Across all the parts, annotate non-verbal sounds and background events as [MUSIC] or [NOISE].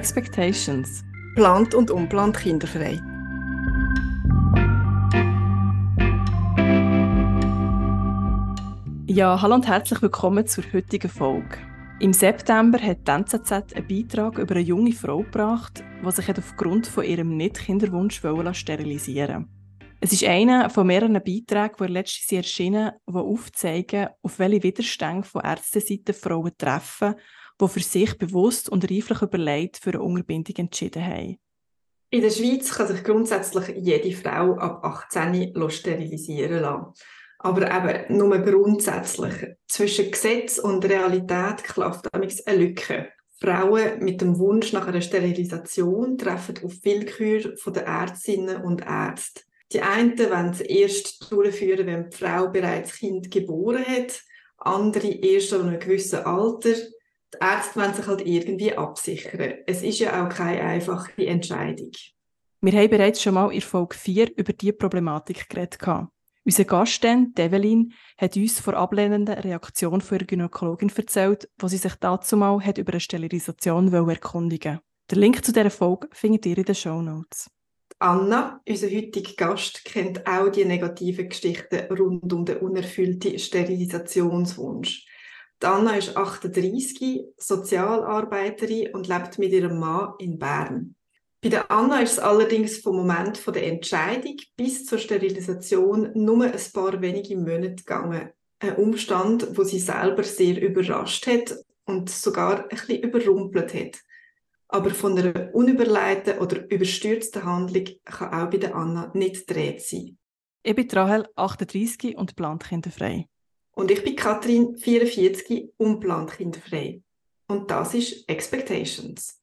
Expectations. Plant und unplant kinderfrei. Ja, hallo und herzlich willkommen zur heutigen Folge. Im September hat die NZZ einen Beitrag über eine junge Frau gebracht, die sich aufgrund von ihrem Nicht-Kinderwunsch sterilisieren Es ist einer von mehreren Beiträgen, die letztes Jahr erschienen, die aufzeigen, auf welche Widerstände von Ärzteseite Frauen treffen, die für sich bewusst und reiflich überlegt für eine Unterbindung entschieden haben. In der Schweiz kann sich grundsätzlich jede Frau ab 18 sterilisieren lassen. Aber eben nur grundsätzlich. Zwischen Gesetz und Realität klafft eine Lücke. Frauen mit dem Wunsch nach einer Sterilisation treffen auf Willkür von den Ärztinnen und Ärzten. Die einen wollen es erst durchführen, wenn die Frau bereits Kind geboren hat, andere erst an einem gewissen Alter. Die Ärzte wollen sich halt irgendwie absichern. Es ist ja auch keine einfache Entscheidung. Wir haben bereits schon mal in Folge 4 über diese Problematik geredet. Unser Gastin, Develin, hat uns vor ablehnenden Reaktion von ihrer Gynäkologin erzählt, wo sie sich dazu mal hat über eine Sterilisation erkundigen. Den Link zu dieser Folge findet ihr in den Show Notes. Anna, unser heutiger Gast, kennt auch die negativen Geschichten rund um den unerfüllten Sterilisationswunsch. Anna ist 38, Sozialarbeiterin und lebt mit ihrem Mann in Bern. Bei der Anna ist es allerdings vom Moment der Entscheidung bis zur Sterilisation nur ein paar wenige Monate gegangen. Ein Umstand, wo sie selber sehr überrascht hat und sogar ein bisschen überrumpelt hat. Aber von einer unüberlegten oder überstürzten Handlung kann auch bei der Anna nicht dreht sein. Ich bin Rahel, 38 und plant kinderfrei. Und ich bin Katrin, 44 und plant kinderfrei. Und das ist Expectations.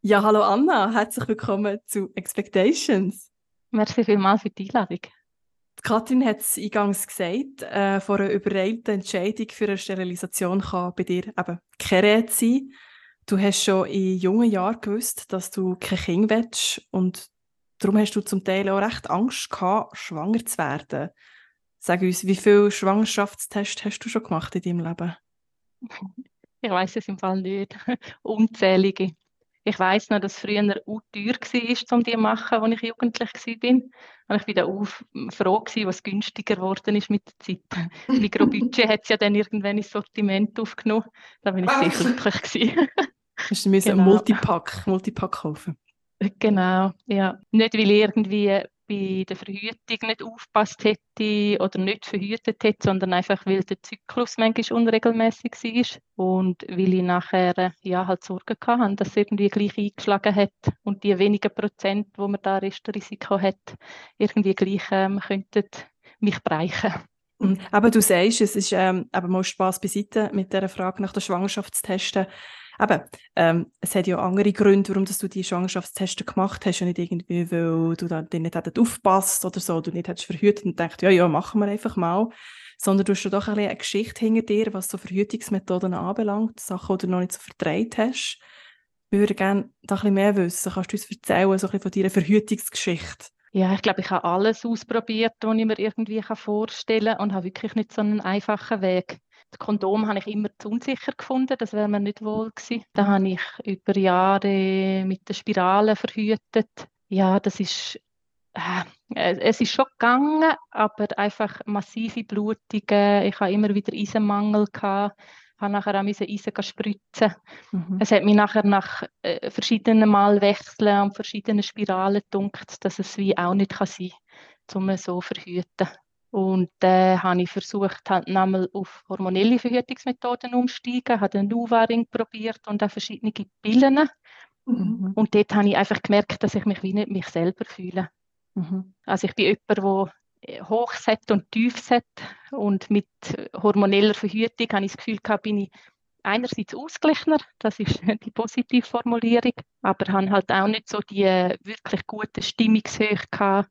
Ja, hallo Anna, herzlich willkommen zu Expectations. Merci vielmals für die Einladung. Die Katrin hat es eingangs gesagt, äh, vor einer übereilten Entscheidung für eine Sterilisation kann bei dir eben keine Rede sein. Du hast schon in jungen Jahren gewusst, dass du kein Kind willst und darum hast du zum Teil auch recht Angst gehabt, schwanger zu werden. Sag uns, wie viele Schwangerschaftstests hast du schon gemacht in deinem Leben? Ich weiß es im Fall nicht. [LAUGHS] Unzählige. Ich weiß noch, dass es früher auch teuer war, um die zu machen, als ich jugendlich war. Und ich war dann auch froh, was günstiger geworden ist mit der Zeit. [LAUGHS] Mikrobudget hat es ja dann irgendwann ins Sortiment aufgenommen. Da bin ich sehr glücklich. Gewesen. Hast du genau. einen Multipack, Multipack kaufen? Genau, ja. Nicht, weil ich irgendwie bei der Verhütung nicht aufgepasst hätte oder nicht verhütet hätte, sondern einfach, weil der Zyklus manchmal unregelmäßig war und weil ich nachher ja, halt Sorgen hatte, dass es irgendwie gleich eingeschlagen hat und die wenigen Prozent, wo man da Restrisiko hat, irgendwie gleich ähm, könnten mich bereichen. Mhm. Aber du sagst, es ist ähm, aber mal Spaß beiseite mit der Frage nach der Schwangerschaftstesten. Eben, ähm, es hat ja andere Gründe, warum dass du die Schwangerschaftstests gemacht hast. Und nicht irgendwie, weil du da nicht hättest aufgepasst oder so, du nicht hättest verhütet und denkst, ja, ja, machen wir einfach mal. Sondern du hast schon doch ein eine Geschichte hinter dir, was so Verhütungsmethoden anbelangt, Sachen, die du noch nicht so vertreibt hast. Wir würden gerne da ein bisschen mehr wissen. Kannst du uns erzählen, so ein bisschen von deiner Verhütungsgeschichte? Ja, ich glaube, ich habe alles ausprobiert, was ich mir irgendwie vorstellen kann und habe wirklich nicht so einen einfachen Weg. Das Kondom habe ich immer zu unsicher gefunden, das wäre mir nicht wohl gewesen. Da habe ich über Jahre mit der Spirale verhütet. Ja, das ist äh, es ist schon gegangen, aber einfach massive Blutungen. Ich habe immer wieder Eisenmangel gehabt, habe nachher auch Eisen spritzen. Mhm. Es hat mich nachher nach äh, verschiedenen Mal wechseln und verschiedenen Spiralen gedunkt, dass es wie auch nicht kann sein kann, um so zu verhüten. Und dann äh, habe ich versucht, halt nochmal auf hormonelle Verhütungsmethoden umzusteigen, habe den Nuvaring probiert und auch verschiedene Pillen. Mhm. Und dort habe ich einfach gemerkt, dass ich mich wie nicht mich selber fühle. Mhm. Also ich bin jemand, der äh, Hochset und Tiefset und mit hormoneller Verhütung habe ich das Gefühl gehabt, bin ich einerseits ausgeglichener, das ist [LAUGHS] die positive Formulierung, aber habe halt auch nicht so die äh, wirklich gute Stimmungshöhe gehabt,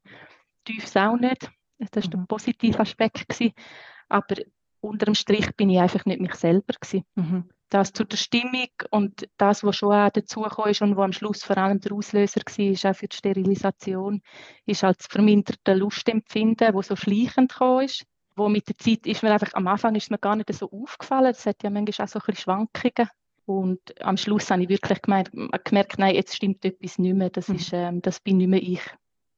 Tiefs auch nicht. Das war mhm. der positive Aspekt. Gewesen. Aber unter dem Strich bin ich einfach nicht mich selber. Gewesen. Mhm. Das zu der Stimmung und das, was schon auch dazugekommen ist und was am Schluss vor allem der Auslöser war, auch für die Sterilisation, ist halt das verminderte Lustempfinden, das so schleichend gekommen ist. wo mit der Zeit ist mir einfach, am Anfang ist mir gar nicht so aufgefallen, es hat ja manchmal auch so ein bisschen Schwankungen und am Schluss habe ich wirklich gemerkt, gemerkt nein, jetzt stimmt etwas nicht mehr, das, mhm. ist, ähm, das bin nicht mehr ich.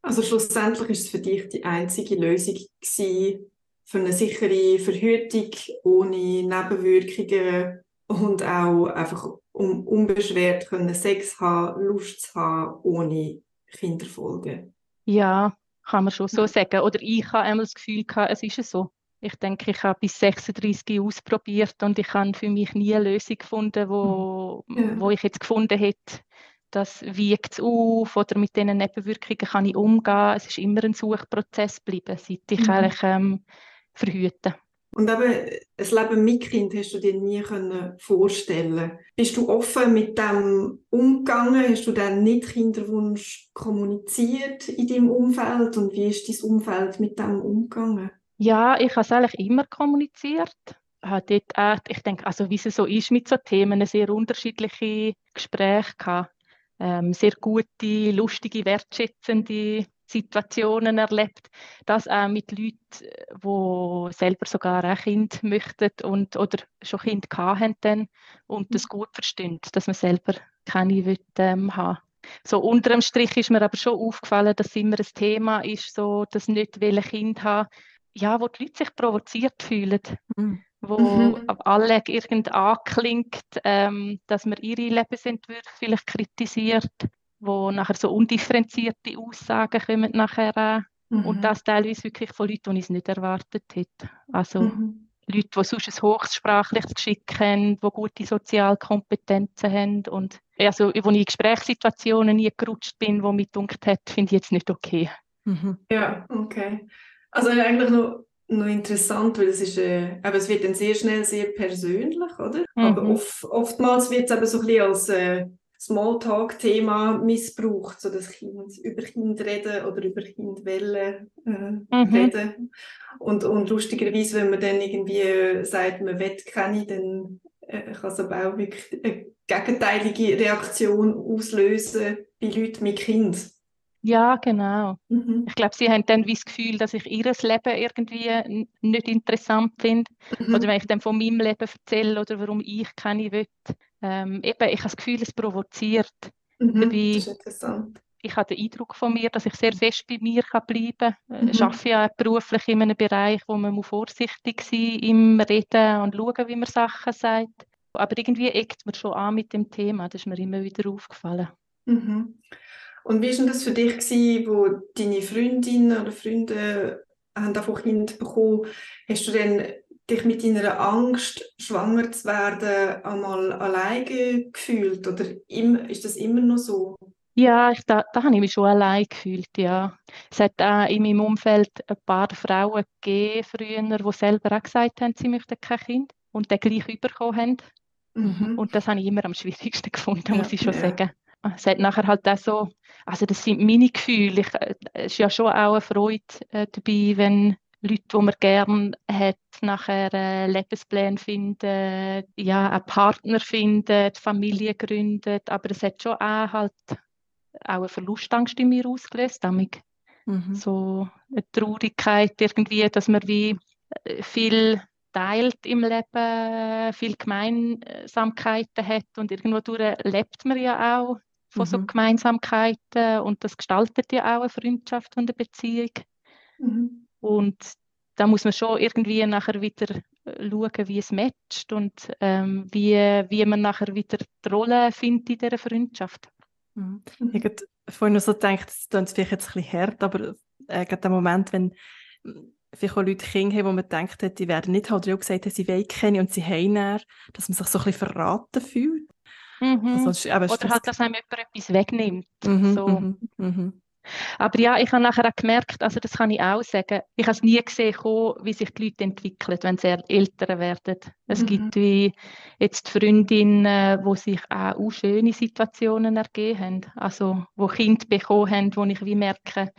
Also schlussendlich ist es für dich die einzige Lösung gewesen, für eine sichere Verhütung ohne Nebenwirkungen und auch einfach um unbeschwert können Sex haben, Lust zu haben, ohne Kinderfolgen. Ja, kann man schon so sagen. Oder ich habe einmal das Gefühl gehabt, es ist so. Ich denke, ich habe bis 36 ausprobiert und ich habe für mich nie eine Lösung gefunden, wo, ja. wo ich jetzt gefunden hätte, das wiegt es auf oder mit diesen Nebenwirkungen kann ich umgehen. Es ist immer ein Suchprozess geblieben, seit ich mhm. eigentlich ähm, verhüte. Und eben, ein Leben mit Kind hast du dir nie können vorstellen Bist du offen mit dem umgegangen? Hast du dann nicht Kinderwunsch kommuniziert in deinem Umfeld? Und wie ist dein Umfeld mit dem umgegangen? Ja, ich habe es eigentlich immer kommuniziert. dort ich denke, also wie es so ist mit so Themen, sehr unterschiedliche Gespräche gehabt. Ähm, sehr gute, lustige, wertschätzende Situationen erlebt, das auch mit Leuten, die selber sogar ein Kind möchten und, oder schon Kind haben dann und das gut verstehen, dass man selber keine will, ähm, haben. So unter dem Strich ist mir aber schon aufgefallen, dass immer ein Thema ist, so das nicht will Kind haben, ja, wo die Leute sich provoziert fühlen, mhm. Wo mhm. alle irgend anklingt, ähm, dass man ihre Lebensentwürfe vielleicht kritisiert wo nachher so undifferenzierte Aussagen kommen nachher mhm. und das teilweise wirklich von Leuten, die es nicht erwartet hätten. Also mhm. Leute, die sonst ein hochsprachliches Geschick haben, die gute Sozialkompetenzen haben und also, wo ich in Gesprächssituationen nie gerutscht bin, wo mir gedacht hat, finde ich jetzt nicht okay. Mhm. Ja, okay. Also eigentlich noch, noch interessant, weil es ist, äh, aber es wird dann sehr schnell sehr persönlich, oder? Aber mhm. oft, oftmals wird es eben so ein bisschen als äh, Smalltalk-Thema missbraucht, so dass Kind über Kind reden oder über Kindwellen äh, mhm. reden. Und, und lustigerweise, wenn man dann irgendwie sagt, man will keine, dann äh, kann es aber auch wirklich eine gegenteilige Reaktion auslösen bei Leuten mit Kind. Ja, genau. Mhm. Ich glaube, sie haben dann wie das Gefühl, dass ich ihr Leben irgendwie nicht interessant finde. Mhm. Oder wenn ich dann von meinem Leben erzähle oder warum ich keine will, ähm, eben, ich habe das Gefühl, es provoziert. Mhm, Dabei, das ist interessant. Ich habe den Eindruck von mir, dass ich sehr fest bei mir kann bleiben kann. Mhm. Ich arbeite ja beruflich in einem Bereich, wo man vorsichtig sein muss im Reden und schauen, wie man Sachen sagt. Aber irgendwie eckt man schon an mit dem Thema. Das ist mir immer wieder aufgefallen. Mhm. Und wie war das für dich, gewesen, wo deine Freundinnen oder Freunde haben davon Kind bekommen? Hast du dann dich mit deiner Angst, schwanger zu werden, einmal alleine gefühlt? Oder ist das immer noch so? Ja, ich, da, da habe ich mich schon allein gefühlt, ja. Es hat auch in meinem Umfeld ein paar Frauen gegeben, früher, die selber auch gesagt haben, sie möchten kein Kind und dann gleich bekommen haben. Mhm. Und das habe ich immer am schwierigsten gefunden, ja, muss ich schon ja. sagen. Es hat nachher halt auch so, also das sind meine Gefühle. Ich, äh, es ist ja schon auch eine Freude äh, dabei, wenn Leute, die man gerne hat, nachher äh, Lebenspläne finden, ja, einen Partner finden, Familie gründet. Aber es hat schon auch halt auch eine Verlustangst in mir ausgelöst, damit mhm. so eine Traurigkeit irgendwie, dass man wie äh, viel teilt im Leben, viel Gemeinsamkeiten hat und irgendwo lebt man ja auch von mhm. so Gemeinsamkeiten und das gestaltet ja auch eine Freundschaft und eine Beziehung. Mhm. Und da muss man schon irgendwie nachher wieder äh, schauen, wie es matcht und ähm, wie, wie man nachher wieder die Rolle findet in dieser Freundschaft. Mhm. Ich habe vorhin noch so gedacht, das klingt vielleicht jetzt ein bisschen hart, aber äh, gerade der Moment, wenn hm, vielleicht auch Leute Kinder haben, wo man denkt, die werden nicht halt auch gesagt, sie wollen kennen und sie haben dann, dass man sich so ein bisschen verraten fühlt. Mhm. Also, Oder halt, dass einem jemand etwas wegnimmt. Mhm, so. Mhm, mhm. Aber ja, ich habe nachher auch gemerkt, also das kann ich auch sagen, ich habe es nie gesehen, wie sich die Leute entwickeln, wenn sie älter werden. Es mhm. gibt wie jetzt Freundinnen, die sich auch, schöne Situationen ergeben haben, also wo Kinder bekommen haben, wo ich wie merke,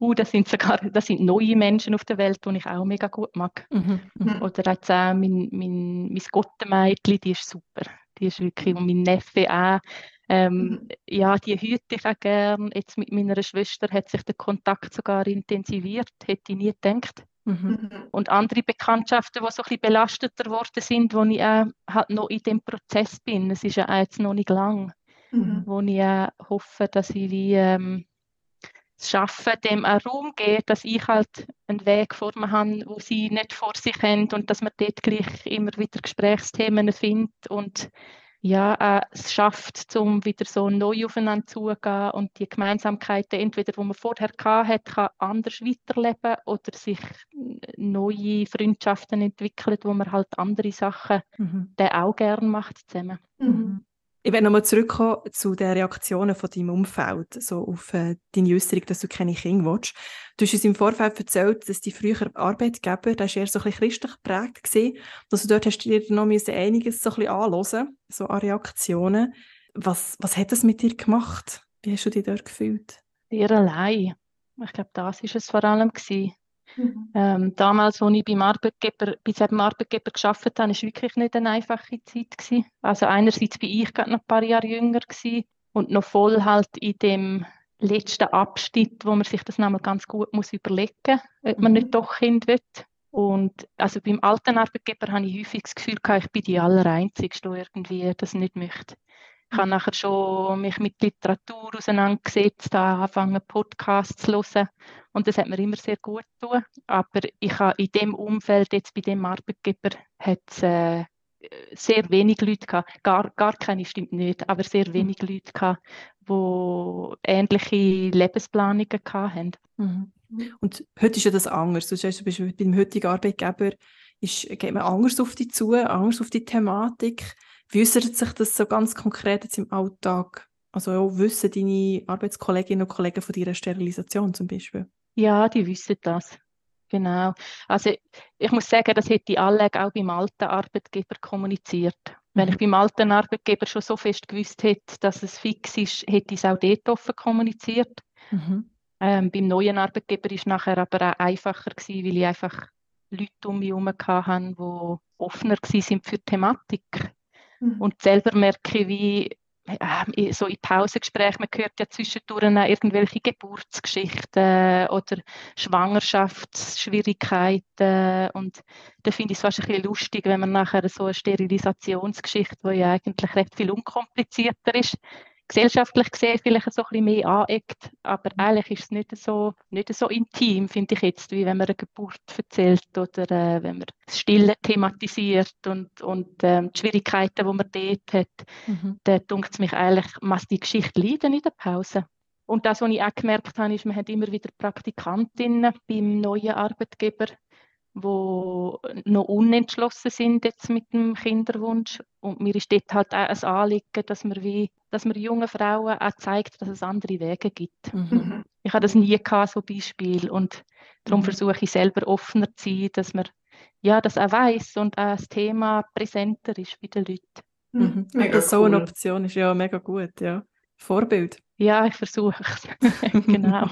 uh, das sind sogar das sind neue Menschen auf der Welt, die ich auch mega gut mag. Mhm. Mhm. Oder jetzt auch mein, mein, mein Gottemädchen, die ist super. Die ist wirklich, und mein Neffe auch, ähm, mhm. Ja, die hüte ich auch gern. Jetzt mit meiner Schwester hat sich der Kontakt sogar intensiviert, hätte ich nie gedacht. Mhm. Und andere Bekanntschaften, die so ein bisschen belasteter geworden sind, wo ich äh, halt noch in dem Prozess bin. Es ist ja jetzt noch nicht lang, mhm. wo ich äh, hoffe, dass ich wie ähm, es schaffe, dem einen Raum gebe, dass ich halt einen Weg vor mir habe, wo sie nicht vor sich haben und dass man dort gleich immer wieder Gesprächsthemen findet und ja, äh, es schafft, um wieder so neu aufeinander zugehen und die Gemeinsamkeiten, entweder die man vorher hatte, kann anders weiterleben oder sich neue Freundschaften entwickeln, wo man halt andere Sachen mhm. auch gerne macht zusammen. Mhm. Ich will nochmal zurückkommen zu den Reaktionen von deinem Umfeld, so auf äh, deine Äußerung, dass du keine Kinder willst. Du hast uns im Vorfeld erzählt, dass die früheren Arbeitgeber, der war eher so ein bisschen christlich geprägt gewesen, dass du dort hast dir noch einiges so ein bisschen anhören, so an Reaktionen. Was, was hat das mit dir gemacht? Wie hast du dich dort gefühlt? Sehr allein. Ich glaube, das war es vor allem gewesen. Mhm. Ähm, damals, als ich beim Arbeitgeber, bei diesem Arbeitgeber gearbeitet habe, war wirklich nicht eine einfache Zeit. Gewesen. Also einerseits bin ich gerade noch ein paar Jahre jünger gewesen und noch voll halt in dem letzten Abschnitt, wo man sich das nochmal ganz gut muss überlegen muss, ob man mhm. nicht doch Kind will. Und also beim alten Arbeitgeber habe ich häufig das Gefühl gehabt, ich bin die Allereinzige, die irgendwie das nicht möchte. Ich habe nachher schon mich mit Literatur auseinandergesetzt, angefangen Podcasts zu hören und das hat mir immer sehr gut getan. Aber ich habe in dem Umfeld, jetzt bei dem Arbeitgeber, hat es äh, sehr wenig Leute gehabt, gar, gar keine stimmt nicht, aber sehr mhm. wenig Leute gehabt, die ähnliche Lebensplanungen hatten. Mhm. Und heute ist ja das anders. Du sagst, du bist beim heutigen Arbeitgeber, ist, geht man anders auf dich zu, anders auf die Thematik. Wie äußert sich das so ganz konkret jetzt im Alltag? Also ja, wissen deine Arbeitskolleginnen und Kollegen von deiner Sterilisation zum Beispiel? Ja, die wissen das. Genau. Also ich muss sagen, das hätte ich alle auch beim alten Arbeitgeber kommuniziert. Wenn mhm. ich beim alten Arbeitgeber schon so fest gewusst hätte, dass es fix ist, hätte ich es auch dort offen kommuniziert. Mhm. Ähm, beim neuen Arbeitgeber war es nachher aber auch einfacher gewesen, weil ich einfach Leute um mich herum hatte, die offener waren für die Thematik. Mhm. Und selber merke wie äh, so in Pausengesprächen, man hört ja zwischendurch irgendwelche Geburtsgeschichten oder Schwangerschaftsschwierigkeiten und da finde ich es fast ein bisschen lustig, wenn man nachher so eine Sterilisationsgeschichte, die ja eigentlich recht viel unkomplizierter ist, gesellschaftlich gesehen vielleicht so ein bisschen mehr aneckt, aber mhm. eigentlich ist es nicht so, nicht so intim, finde ich jetzt, wie wenn man eine Geburt erzählt oder äh, wenn man das Stille thematisiert und, und ähm, die Schwierigkeiten, die man dort hat, mhm. da dunkt es mich eigentlich, muss die Geschichte leiden in der Pause. Und das, was ich auch gemerkt habe, ist, man hat immer wieder Praktikantinnen beim neuen Arbeitgeber, wo noch unentschlossen sind jetzt mit dem Kinderwunsch. Und mir ist dort halt auch ein Anliegen, dass man, wie, dass man jungen Frauen auch zeigt, dass es andere Wege gibt. Mhm. Ich habe das nie gehabt, so Beispiel. Und darum mhm. versuche ich selber offener zu sein, dass man ja, das auch weiß und auch das Thema präsenter ist bei den Leuten. Mhm. Mega so eine Option ist ja mega gut, ja. Vorbild. Ja, ich versuche es. [LAUGHS] genau.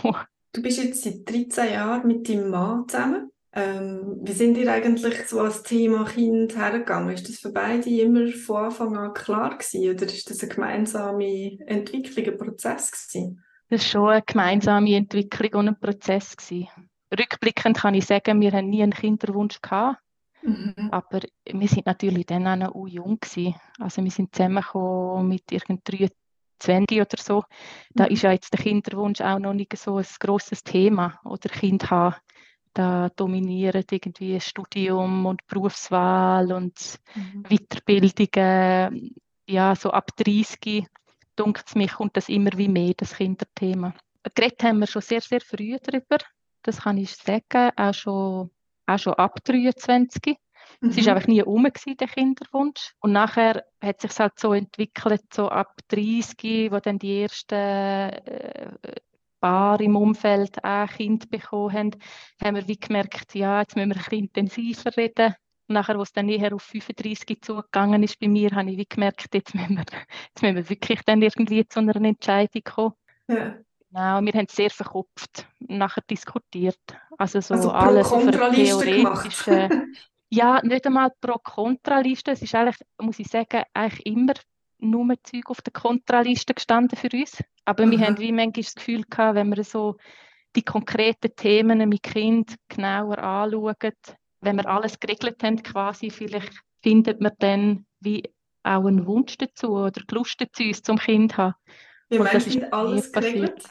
Du bist jetzt seit 13 Jahren mit deinem Mann zusammen. Ähm, wie sind ihr eigentlich so als Thema Kind hergegangen? Ist das für beide immer von Anfang an klar gewesen oder ist das eine gemeinsame Entwicklung, ein Prozess gewesen? Das war schon eine gemeinsame Entwicklung und ein Prozess gewesen. Rückblickend kann ich sagen, wir haben nie einen Kinderwunsch gehabt. Mhm. Aber wir sind natürlich dann auch noch jung gewesen. Also wir sind zusammengekommen mit irgendwie 23 oder so. Da mhm. ist ja jetzt der Kinderwunsch auch noch nicht so ein grosses Thema oder Kind haben da dominieren irgendwie Studium und Berufswahl und mhm. Weiterbildungen. Ja, so ab 30 dunkt es mich, kommt das immer wie mehr, das Kinderthema. Geredet haben wir schon sehr, sehr früh darüber. Das kann ich sagen, auch schon, auch schon ab 23. Mhm. Es war einfach nie rum, der Kinderwunsch. Und nachher hat sich halt so entwickelt, so ab 30, wo dann die ersten äh, Paar im Umfeld auch Kind bekommen haben, haben wir wie gemerkt, ja, jetzt müssen wir ein bisschen intensiver reden. Nachher, als es dann näher auf 35 zugegangen ist bei mir, habe ich wie gemerkt, jetzt müssen wir, [LAUGHS] jetzt müssen wir wirklich dann irgendwie zu einer Entscheidung kommen. Ja. Genau, wir haben es sehr verkopft, nachher diskutiert. Also so also alles auf einer theoretischen... ja, nicht einmal Pro-Kontra-Liste. Es ist eigentlich, muss ich sagen, eigentlich immer nur Zeug auf der Kontraliste gestanden für uns. Aber mhm. wir haben wie manchmal das Gefühl gehabt, wenn wir so die konkreten Themen mit Kind genauer anschauen. Wenn wir alles geregelt haben, quasi, vielleicht findet man dann wie auch einen Wunsch dazu oder Lust dazu, uns zum Kind zu haben. Wie meinst du alles geregelt?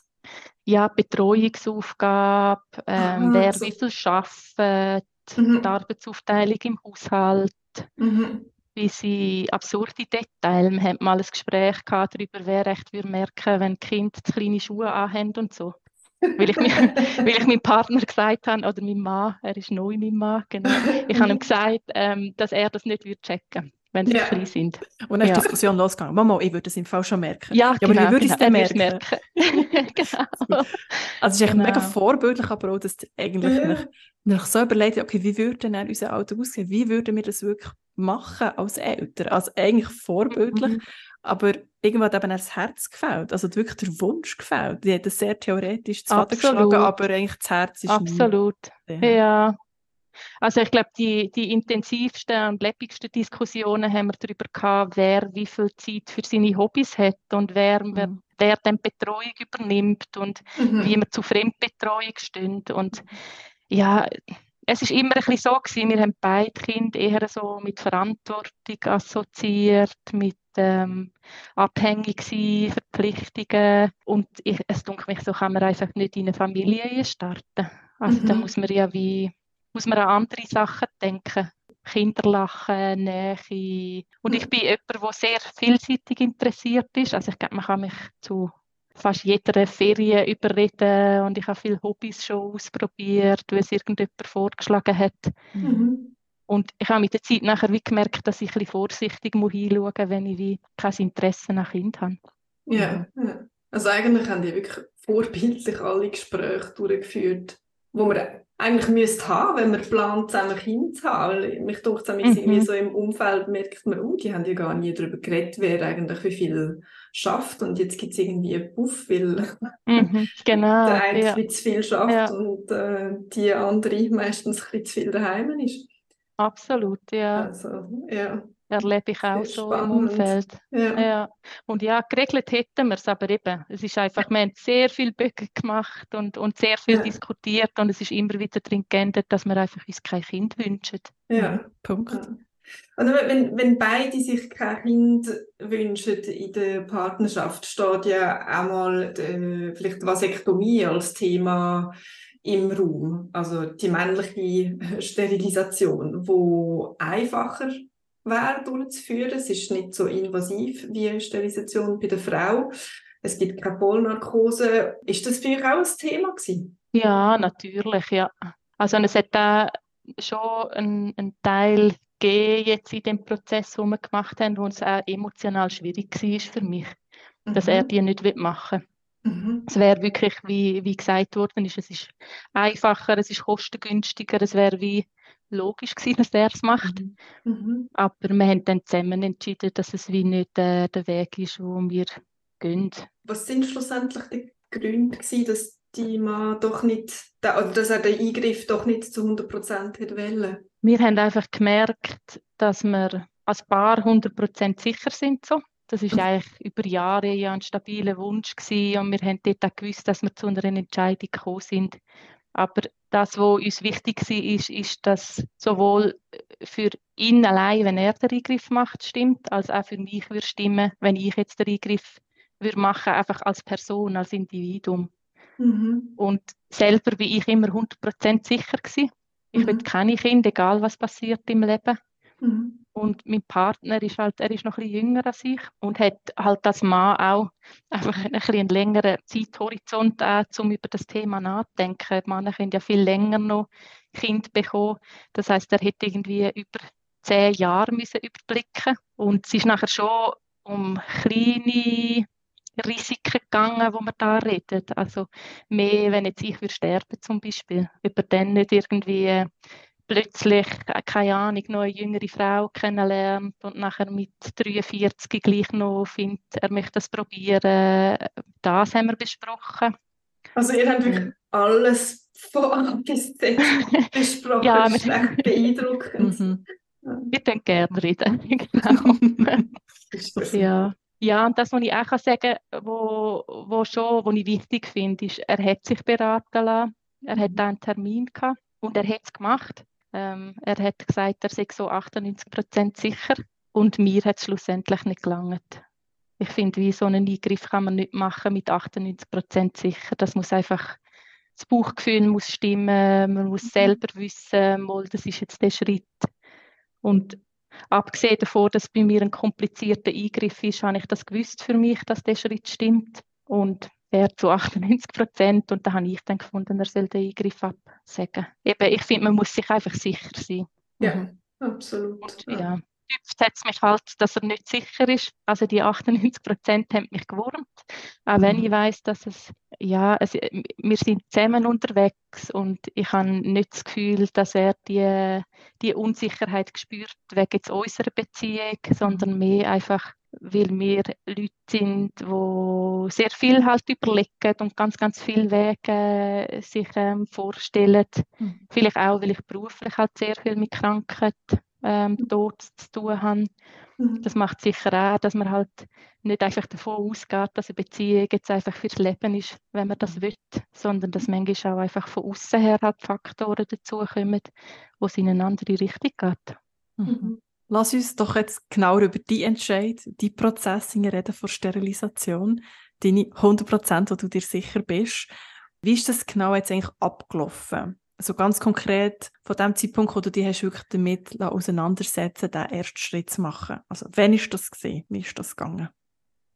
Ja, Betreuungsaufgabe, ähm, Aha, wer so. wie viel arbeitet, mhm. die Arbeitsaufteilung im Haushalt, mhm. Wie sie absurde Details. Wir haben mal ein Gespräch gehabt darüber, wer recht würde merken, wenn Kind kleine Schuhe anhaben und so. weil, ich, [LAUGHS] weil ich meinem Partner gesagt habe, oder meinem Mann, er ist neu mein Mann, genau. Ich habe ihm gesagt, ähm, dass er das nicht würde checken wenn sie ja. klein sind. Und dann ist ja. die Diskussion losgegangen. Mama, ich würde es im Fall schon merken. Ja, ja genau, aber wie würde ich es denn merken? merken. [LAUGHS] genau. Also es ist genau. mega vorbildlich, aber auch, dass eigentlich ja. nach, nach so überlegt, okay, wie würde denn unser Auto aussehen? Wie würden wir das wirklich machen als Eltern? Also eigentlich vorbildlich, mhm. aber irgendwann hat eben das Herz gefällt, also wirklich der Wunsch gefällt. Die hat das sehr theoretisch zu geschlagen, aber eigentlich das Herz ist Absolut, nicht, ja. Also ich glaube, die, die intensivsten und lebendigsten Diskussionen haben wir darüber gehabt, wer wie viel Zeit für seine Hobbys hat und wer, mhm. wer, dann Betreuung übernimmt und mhm. wie wir zu Fremdbetreuung stehen. Und ja, es ist immer ein bisschen so gewesen, wir haben beide Kinder eher so mit Verantwortung assoziiert, mit ähm, abhängig sein, Verpflichtungen und ich, es dunkelt mich, so kann man einfach nicht in eine Familie starten. Also mhm. da muss man ja wie, muss man an andere Sachen denken. Kinderlachen, Nähe. Und ich bin jemand, der sehr vielseitig interessiert ist. Also ich glaube, man kann mich zu fast jeder Ferien überreden und ich habe viele Hobbys schon ausprobiert, weil es irgendjemand vorgeschlagen hat. Mhm. Und ich habe mit der Zeit nachher wie gemerkt, dass ich ein bisschen vorsichtig muss hinschauen muss, wenn ich wie kein Interesse nach Kind habe. Ja, ja. also eigentlich haben die wirklich vorbildlich alle Gespräche durchgeführt, wo man eigentlich müsste haben, wenn man plant, zusammen Kind zu haben. Weil mich denkt, mhm. irgendwie so im Umfeld merkt man, oh, die haben ja gar nie darüber geredet, wer eigentlich wie viel schafft und jetzt gibt es irgendwie einen Buff, weil mhm, [LAUGHS] genau, der eine ja. zu viel schafft ja. und äh, die andere meistens ein bisschen zu viel daheim ist. Absolut, ja. Also, ja erlebe ich auch so spannend. im Umfeld. Ja. ja. Und ja, geregelt hätten wir es, aber eben, es ist einfach, [LAUGHS] wir haben sehr viel Böcke gemacht und, und sehr viel ja. diskutiert und es ist immer wieder drin geändert, dass wir einfach uns kein Kind wünschen. Ja, Punkt. Also wenn, wenn beide sich kein Kind wünschen in der Partnerschaft, steht ja auch mal die, vielleicht Vasektomie als Thema im Raum, also die männliche [LAUGHS] Sterilisation, wo einfacher wäre durchzuführen. Es ist nicht so invasiv wie eine Sterilisation bei der Frau. Es gibt keine Vollnarkose. Ist das für euch auch ein Thema gewesen? Ja, natürlich, ja. Also es hat da schon einen, Teil gegeben jetzt in dem Prozess, den wir gemacht haben, wo es auch emotional schwierig war für mich, mhm. dass er mhm. die nicht machen will. Mhm. Es wäre wirklich, wie, wie gesagt worden ist, es ist einfacher, es ist kostengünstiger, es wäre wie logisch gewesen, dass er es macht. Mhm. mhm. Aber wir haben dann zusammen entschieden, dass es wie nicht äh, der Weg ist, wo wir gehen. Was sind schlussendlich die Gründe gewesen, dass die Mann doch nicht, oder dass er den Eingriff doch nicht zu 100 Prozent wollte? Wir haben einfach gemerkt, dass wir als Paar 100 sicher sind so. Das ist eigentlich über Jahre ja ein stabiler Wunsch gewesen und wir haben dort auch gewusst, dass wir zu einer Entscheidung gekommen sind. Aber das, was uns wichtig war, ist, ist, dass sowohl für ihn allein, wenn er den Eingriff macht, stimmt, als auch für mich würde stimmen, wenn ich jetzt den Eingriff würde machen, einfach als Person, als Individuum. Mhm. Und selber bin ich immer 100% sicher gewesen. Ich mhm. will keine Kinder, egal was passiert im Leben. Mhm. Und mein Partner ist halt, er ist noch ein bisschen jünger als ich und hat halt als Mann auch einfach ein bisschen einen längeren Zeithorizont auch, um über das Thema nachzudenken. Die Männer können ja viel länger noch Kind bekommen. Das heißt, er hätte irgendwie über zehn Jahre müssen überblicken und es ist nachher schon um kleine Risiken gegangen, wo man da redet. Also mehr, wenn jetzt ich würde sterben zum Beispiel, über dann nicht irgendwie plötzlich, äh, keine Ahnung, noch eine jüngere Frau kennenlernt und nachher mit 43 gleich noch findet, er möchte das probieren. Das haben wir besprochen. Also ihr habt wirklich alles von A bis Z besprochen. ja, das ist echt beeindruckend. Mhm. Wir können gerne reden. [LAUGHS] genau. [LAUGHS] ja. Ja, und das, was ich auch kann sagen kann, wo, wo schon, wo ich wichtig finde, ist, er hat sich beraten lassen, er hat einen Termin gehabt und er hat es gemacht. Ähm, er hat gesagt, er sei so 98 Prozent sicher und mir hat es schlussendlich nicht gelangt. Ich finde, wie so einen Eingriff kann man nicht machen mit 98 Prozent sicher. Das muss einfach das Bauchgefühl muss stimmen, man muss selber wissen, mal, das ist jetzt der Schritt. Und abgesehen davon, dass bei mir ein komplizierter Eingriff ist, habe ich das gewusst für mich, dass der Schritt stimmt. Und er zu 98 Prozent. Und da habe ich dann gefunden, er soll den Eingriff absagen. Eben, ich finde, man muss sich einfach sicher sein. Ja, mhm. absolut. Und, ja gestüpft hat es mich halt, dass er nicht sicher ist. Also die 98 Prozent haben mich gewurmt. Auch wenn ich mhm. weiß, dass es, ja, es, wir sind zusammen unterwegs und ich habe nicht das Gefühl, dass er die, die Unsicherheit spürt wegen jetzt unserer Beziehung, sondern mhm. mehr einfach, weil wir Leute sind, die sehr viel halt überlegen und ganz, ganz viele Wege sich ähm, vorstellen. Mhm. Vielleicht auch, weil ich beruflich halt sehr viel mit Krankheit ähm, dort zu tun haben. Mhm. Das macht sicher auch, dass man halt nicht einfach davon ausgeht, dass eine Beziehung jetzt einfach fürs Leben ist, wenn man das mhm. will, sondern dass manchmal auch einfach von außen her halt Faktoren dazukommen, wo es in eine andere Richtung geht. Mhm. mhm. Lass uns doch jetzt genauer über die Entscheid, die Prozesse reden von Sterilisation, deine 100 Prozent, wo du dir sicher bist. Wie ist das genau jetzt eigentlich abgelaufen? Also ganz konkret von dem Zeitpunkt, wo du dich hast wirklich damit auseinandersetzen, den ersten Schritt zu machen. Also, wann ist das gesehen? Wie ist das gegangen?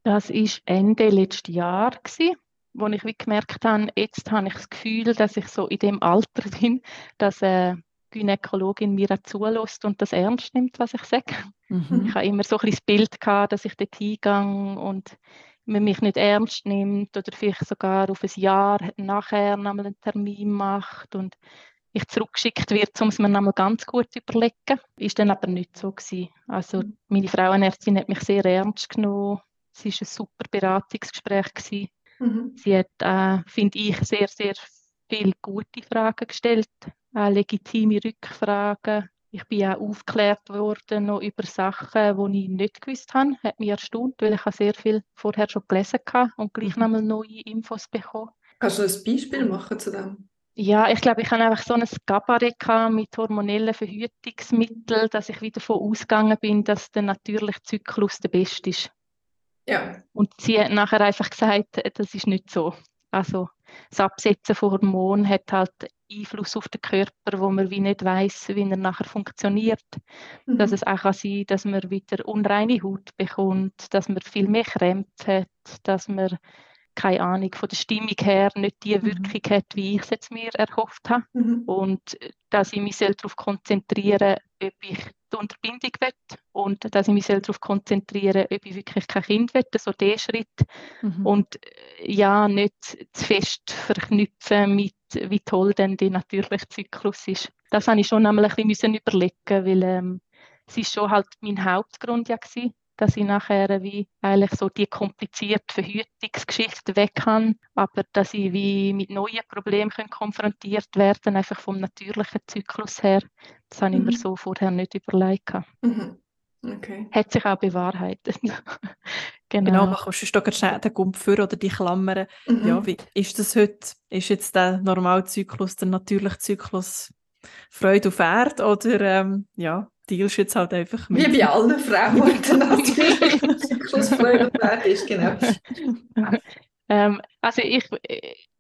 Das ist Ende letzten Jahr gewesen, wo ich wie gemerkt habe, jetzt habe ich das Gefühl, dass ich so in dem Alter [LAUGHS] bin, dass eine Gynäkologin mir zulässt und das ernst nimmt, was ich sage. Mhm. Ich habe immer so ein bisschen das Bild gehabt, dass ich dort hingehe und man mich nicht ernst nimmt oder vielleicht sogar auf ein Jahr nachher nochmal einen Termin macht und ich zurückgeschickt wird, um es mir nochmal ganz gut zu überlegen. Ist dann aber nicht so gewesen. Also mhm. meine Frauenärztin hat mich sehr ernst genommen. Es war ein super Beratungsgespräch gewesen. Mhm. Sie hat, äh, finde ich, sehr, sehr viele gute Fragen gestellt, auch legitime Rückfragen ich bin auch aufgeklärt worden noch über Sachen, die ich nicht gewusst habe. Hat mich erstaunt, weil ich sehr viel vorher schon gelesen habe und gleich mhm. nochmal neue Infos bekommen. Kannst du ein Beispiel machen zu dem? Ja, ich glaube, ich hatte einfach so ein Gabarett mit hormonellen Verhütungsmitteln, dass ich wieder davon ausgegangen bin, dass der natürliche Zyklus der beste ist. Ja. Und sie hat nachher einfach gesagt, das ist nicht so. Also das Absetzen von Hormonen hat halt Einfluss auf den Körper, wo man wie nicht weiß, wie er nachher funktioniert. Mhm. Dass es auch kann sein dass man wieder unreine Haut bekommt, dass man viel mehr Krämpfe hat, dass man keine Ahnung von der Stimmung her nicht die mhm. Wirkung hat, wie ich es jetzt mir erhofft habe. Mhm. Und dass ich mich darauf konzentrieren ob ich die Unterbindung will und dass ich mich darauf konzentrieren ob ich wirklich kein Kind will, so der Schritt. Mhm. Und äh, ja, nicht zu fest verknüpfen mit, wie toll denn der natürliche Zyklus ist. Das habe ich schon einmal ein bisschen überlegen weil ähm, es ist schon halt mein Hauptgrund ja gewesen, dass ich nachher wie eigentlich so die komplizierte Verhütungsgeschichte weg kann, aber dass ich wie mit neuen Problemen konfrontiert werden, einfach vom natürlichen Zyklus her. Das habe ich mir mhm. so vorher nicht überlegt. Mhm. Okay. Hat sich auch bewahrheitet. [LAUGHS] genau. genau, man kann schon schnell den Gump für oder die Klammern. Mhm. Ja, wie ist das heute? Ist jetzt der Normalzyklus, der natürliche Zyklus Freude auf Erde oder ähm, ja, dealst jetzt halt einfach mit. Wie bei allen Frauen, der natürliche Zyklus Freude auf Erde ist, genau. [LAUGHS] ähm, also ich,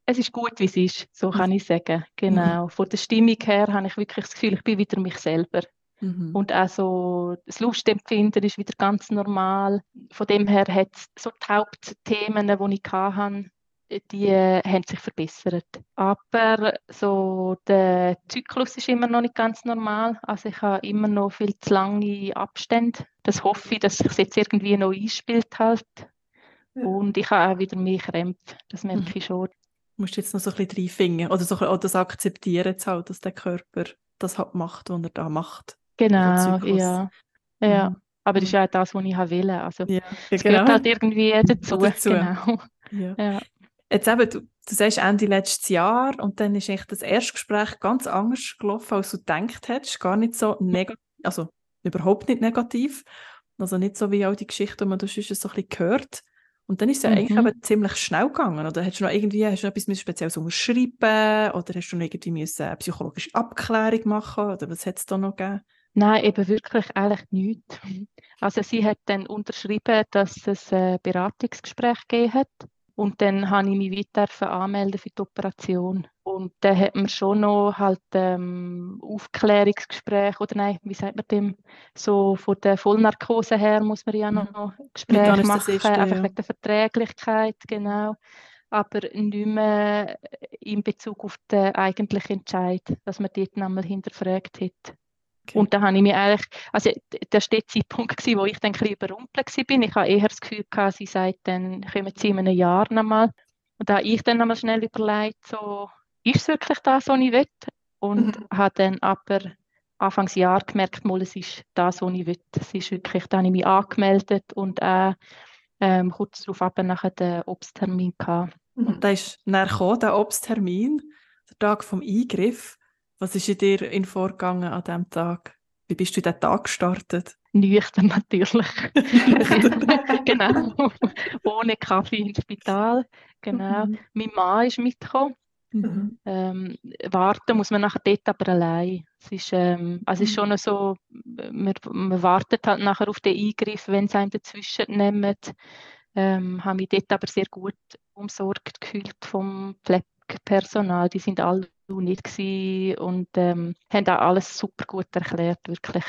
es ist gut, wie es ist, so kann ich sagen. Genau. Mhm. Von der Stimmung her habe ich wirklich das Gefühl, ich bin wieder mich selber. Mhm. Und also das Lustempfinden ist wieder ganz normal. Von dem her hat es so die Hauptthemen, die ich hatte, die äh, haben sich verbessert. Aber so der Zyklus ist immer noch nicht ganz normal. Also ich habe immer noch viel zu lange Abstände. Das hoffe ich, dass sich jetzt irgendwie noch einspielt halt. Ja. Und ich habe auch wieder mehr Krämpfe. Das merke mhm. ich schon. Du musst jetzt noch so ein bisschen reinfinden oder, so, oder das akzeptieren, halt, dass der Körper das halt macht, was er da macht. Genau, ja. ja. Mhm. Aber das ist ja auch das, was ich will. Also, ja, es genau. gehört halt irgendwie dazu. dazu. Genau. Ja. [LAUGHS] ja. Jetzt eben, du, du sagst Ende letztes Jahr und dann ist echt das erste Gespräch ganz anders gelaufen, als du gedacht hättest. Gar nicht so negativ, also überhaupt nicht negativ. Also nicht so wie all die Geschichten, die man sonst so ein bisschen gehört. Und dann ist es ja Mhm. eigentlich eben ziemlich schnell gegangen. Oder hast du noch irgendwie hast du noch etwas Spezielles unterschreiben oder hast du noch irgendwie müssen eine psychologische Abklärung machen oder was hat es da noch gegeben? Nein, eben wirklich eigentlich nichts. Also sie hat dann unterschrieben, dass es ein Beratungsgespräch gegeben hat. Und dann habe ich mich weiter anmelden für die Operation. Und dann hat man schon noch halt ähm, Aufklärungsgespräch oder nein, wie sagt man dem? So von der Vollnarkose her muss man ja noch Mhm. Gespräche machen, Anästhesisten, einfach ja. wegen der Verträglichkeit, genau. Aber nicht mehr in Bezug auf den eigentlichen Entscheid, dass man dort nochmal hinterfragt hat. Okay. Und da habe ich mich eigentlich, also das war der Zeitpunkt, gewesen, wo ich dann ein bisschen überrumpelt war. Ich habe eher das Gefühl gehabt, sie sagt dann, kommen sie in einem Jahr nochmal. Und da habe ich dann nochmal schnell überlegt, so, ist es wirklich das, was ich will? Und Mhm. habe dann aber Anfangsjahr gemerkt, mal, es ist das, was ich will. Es ist wirklich, da habe ich mich angemeldet und auch ähm, kurz darauf ab nachher den Obsttermin gehabt. Und da ist dann gekommen, der Obsttermin, der Tag vom Eingriff. Was ist in dir in vorgegangen an diesem Tag? Wie bist du in den Tag gestartet? Nüchtern natürlich. [LAUGHS] genau. Ohne Kaffee ins Spital. Genau. Mhm. Mein Mann ist mitgekommen. Mhm. Ähm, warten muss man nachher dort aber allein. Es ist, ähm, also es ist Mhm. schon so, man, man wartet halt nachher auf den Eingriff, wenn sie einen dazwischen nehmen. Ähm, habe mich dort aber sehr gut umsorgt gefühlt vom Pflegepersonal. Die sind alle nicht gewesen und ähm, haben auch alles super gut erklärt, wirklich.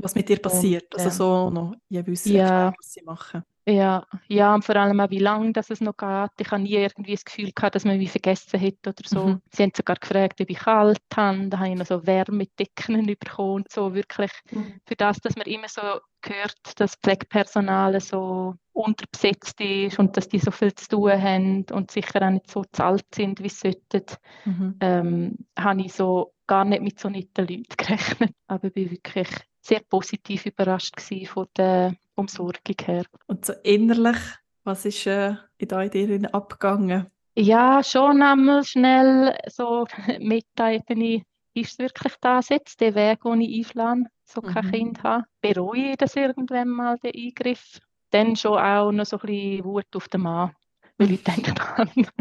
Was mit dir passiert? Und, also ähm, so noch jeweils ja. was sie machen. Ja, ja, und vor allem auch, wie lange das es noch geht. Ich habe nie irgendwie das Gefühl gehabt, dass man mich vergessen hat oder so. Mhm. Sie haben sogar gefragt, ob ich kalt habe. Da habe ich noch so Wärmedecken [LAUGHS] bekommen und so wirklich Mhm. für das, dass man immer so hört, dass Pflegepersonal so unterbesetzt ist und dass die so viel zu tun haben und sicher auch nicht so zu alt sind, wie sie sollten, Mhm. ähm, habe ich so gar nicht mit so netten Leuten [LAUGHS] gerechnet. Aber ich bin wirklich sehr positiv überrascht von der Umsorgung her. Und so innerlich, was ist äh, in dir abgegangen? Ja, schon einmal schnell so [LAUGHS] Meta-Ebene. Ist es wirklich das jetzt, der Weg, den ich einschlage, so kein Mhm. Kind habe? Bereue ich das irgendwann mal, den Eingriff? Dann schon auch noch so ein bisschen Wut auf den Mann, weil ich denke, [LAUGHS]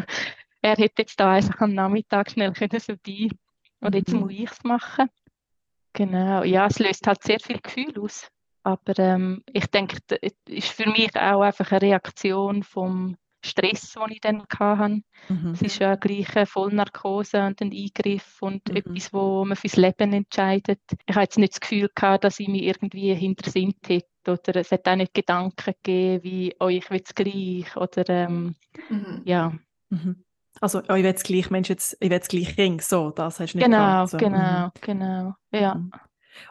er hätte jetzt da einfach am Nachmittag schnell können vorbei und jetzt Mhm. muss ich es machen. Genau, ja, es löst halt sehr viel Gefühl aus. Aber ähm, ich denke, das ist für mich auch einfach eine Reaktion vom Stress, den ich dann hatte. Mhm. Es ist ja gleich eine Vollnarkose und ein Eingriff und Mhm. etwas, wo man fürs Leben entscheidet. Ich habe jetzt nicht das Gefühl gehabt, dass ich mich irgendwie hintersinnt hätte oder es hat auch nicht Gedanken gegeben, wie, oh, ich will es gleich oder ähm, Mhm. ja, Mhm. Also, oh, ich will es gleich, Mensch, jetzt, ich will es gleich ring, so, das hast du nicht genau, gehabt. So. Mhm. genau, genau, ja.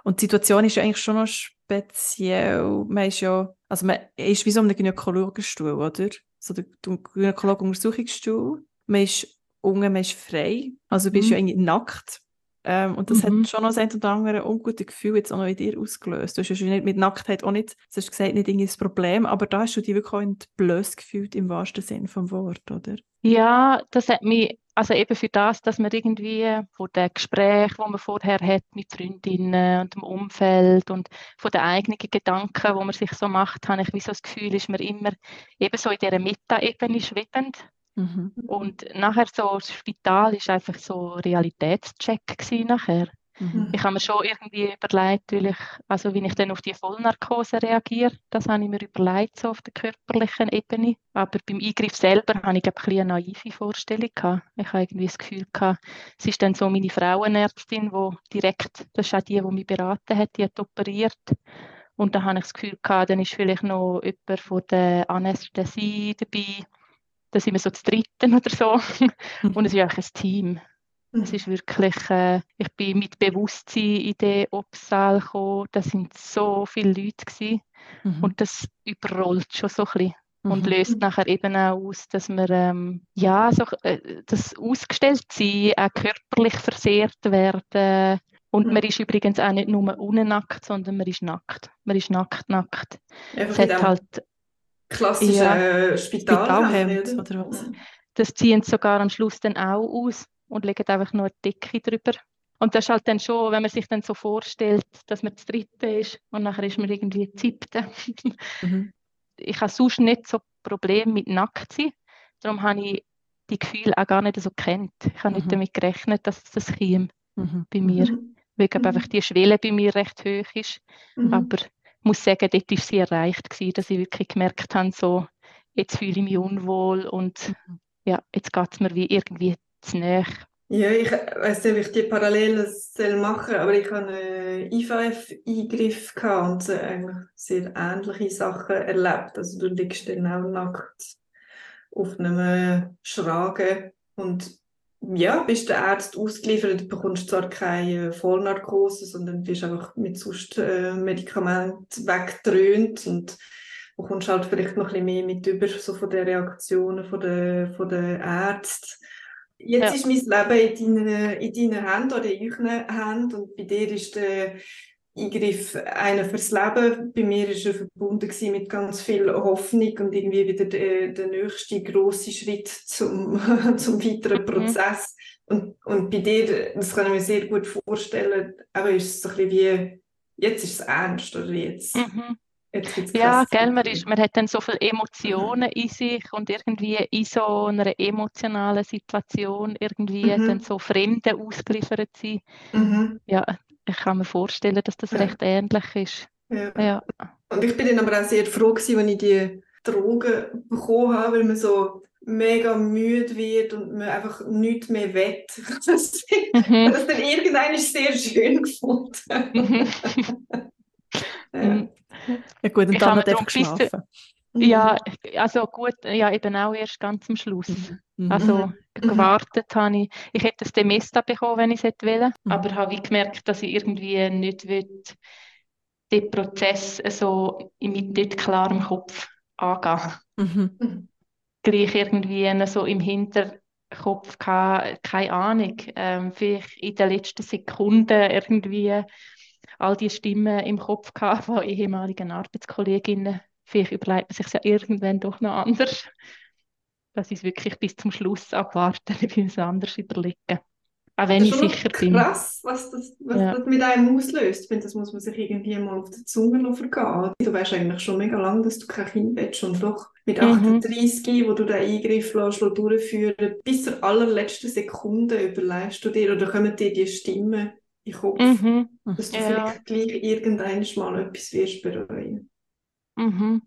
Und die Situation ist ja eigentlich schon noch speziell. Man ist ja, also man ist wie so ein Gynäkologenstuhl, oder? So der Gynäkologen-Untersuchungsstuhl. Man ist unten, man ist frei. Also du bist Mhm. ja eigentlich nackt. Ähm, und das Mhm. hat schon noch das ein oder andere ungute Gefühl jetzt auch noch in dir ausgelöst. Du hast ja nicht mit Nacktheit auch nicht, du hast gesagt, nicht irgendwie das Problem, aber da hast du dich wirklich auch entblößt gefühlt im wahrsten Sinn vom Wort, oder? Ja, das hat mich, also eben für das, dass man irgendwie von den Gesprächen, die man vorher hat mit Freundinnen und dem Umfeld und von den eigenen Gedanken, die man sich so macht, habe ich wie so das Gefühl, ist man immer eben so in dieser Meta-Ebene schwebend. Mhm. Und nachher so, das Spital ist einfach so ein Realitätscheck gewesen nachher. Mhm. Ich habe mir schon irgendwie überlegt, weil ich, also wie ich dann auf die Vollnarkose reagiere, das habe ich mir überlegt, so auf der körperlichen Ebene. Aber beim Eingriff selber habe ich glaub, ein eine naive Vorstellung gehabt. Ich habe irgendwie das Gefühl gehabt, es ist dann so meine Frauenärztin, die direkt, das ist auch die, die mich beraten hat, die hat operiert. Und da habe ich das Gefühl gehabt, dann ist vielleicht noch jemand von der Anästhesie dabei. Da sind wir so zu dritten oder so. [LAUGHS] Und es ist eigentlich ein Team. Es ist wirklich, äh, ich bin mit Bewusstsein in den Obstsaal gekommen. Da sind so viele Leute gewesen. Mhm. Und das überrollt schon so ein bisschen. Und Mhm. löst nachher eben auch aus, dass man ähm, ja, so, äh, das ausgestellt sein, auch körperlich versehrt werden. Und Mhm. man ist übrigens auch nicht nur unnackt, sondern man ist nackt. Man ist nackt, nackt. Es hat halt, klassischen Ja. äh, Spitalhemd, oder was? Das ziehen sie sogar am Schluss dann auch aus und legen einfach nur eine Decke drüber. Und das ist halt dann schon, wenn man sich dann so vorstellt, dass man das dritte ist und nachher ist man irgendwie siebte. Mhm. [LAUGHS] Ich habe sonst nicht so Probleme mit Nacktsein. Darum habe ich die Gefühle auch gar nicht so kennt. Ich habe mhm. nicht damit gerechnet, dass das käme mhm. bei mir. Mhm. Weil mhm. einfach die Schwelle bei mir recht hoch ist. Mhm. Aber muss sagen, dort war sie erreicht, gewesen, dass ich wirklich gemerkt habe, so, jetzt fühle ich mich unwohl und mhm. ja, jetzt geht es mir wie irgendwie zu näher. Ja, ich weiß nicht, ob ich die Parallelen machen soll, aber ich habe einen IVF-Eingriff und eigentlich sehr ähnliche Sachen erlebt. Also du liegst dann auch nackt auf einem Schragen und ja, bist der Arzt ausgeliefert, du bekommst zwar keine Vollnarkose, sondern bist einfach mit sonst äh, Medikamenten weggedröhnt und bekommst halt vielleicht noch ein bisschen mehr mit über, so von den Reaktionen von der, von der Ärzte. Jetzt ja. ist mein Leben in deinen, in deinen Händen oder in euren Händen und bei dir ist der Eingriff einer fürs Leben. Bei mir ist er verbunden mit ganz viel Hoffnung und irgendwie wieder der, der nächste große Schritt zum, [LAUGHS] zum weiteren mhm. Prozess. Und, und bei dir, das kann ich mir sehr gut vorstellen, aber ist es so ein bisschen wie, jetzt ist es ernst oder jetzt. Mhm. Ja, gell, man, ist, man hat dann so viele Emotionen mhm. in sich und irgendwie in so einer emotionalen Situation irgendwie mhm. dann so Fremde ausgeliefert sein. Mhm. Ja, ich kann mir vorstellen, dass das ja. recht ähnlich ist. Ja. ja. Und ich bin dann aber auch sehr froh gewesen, wenn ich die Drogen bekommen habe, weil man so mega müde wird und man einfach nichts mehr wett. [LAUGHS] Das, mhm. das dann irgendein sehr schön gefunden. Mhm. [LAUGHS] ja. Ja gut, und dann hat er geschlafen. Ja, also gut, ja eben auch erst ganz am Schluss. Mhm. mhm. Also mhm. gewartet habe ich. Ich hätte das Demesta bekommen, wenn ich es hätte wollen, mhm. aber habe ich gemerkt, dass ich irgendwie nicht will, den Prozess so mit dort klarem Kopf angehen. Mhm. mhm. Gleich irgendwie so im Hinterkopf keine, keine Ahnung, ähm, vielleicht in den letzten Sekunden irgendwie all die Stimmen im Kopf gehabt von ehemaligen Arbeitskolleginnen. Vielleicht überlegt man sich ja irgendwann doch noch anders. Dass ich es wirklich bis zum Schluss abwarte, [LAUGHS] wie es anders überlegen. Auch wenn das ich sicher krass, bin. krass, was, das, was ja. das mit einem auslöst. Ich finde, das muss man sich irgendwie mal auf der Zunge vergehen. Du weißt eigentlich schon mega lange, dass du kein Kind willst und doch mit 38, mhm. wo du den Eingriff lässt, durchführen bis zur allerletzten Sekunde überlegst du dir oder kommen dir die Stimmen in den Kopf, mhm. dass du ja. vielleicht gleich irgendwann mal etwas wirst bereuen. Mhm.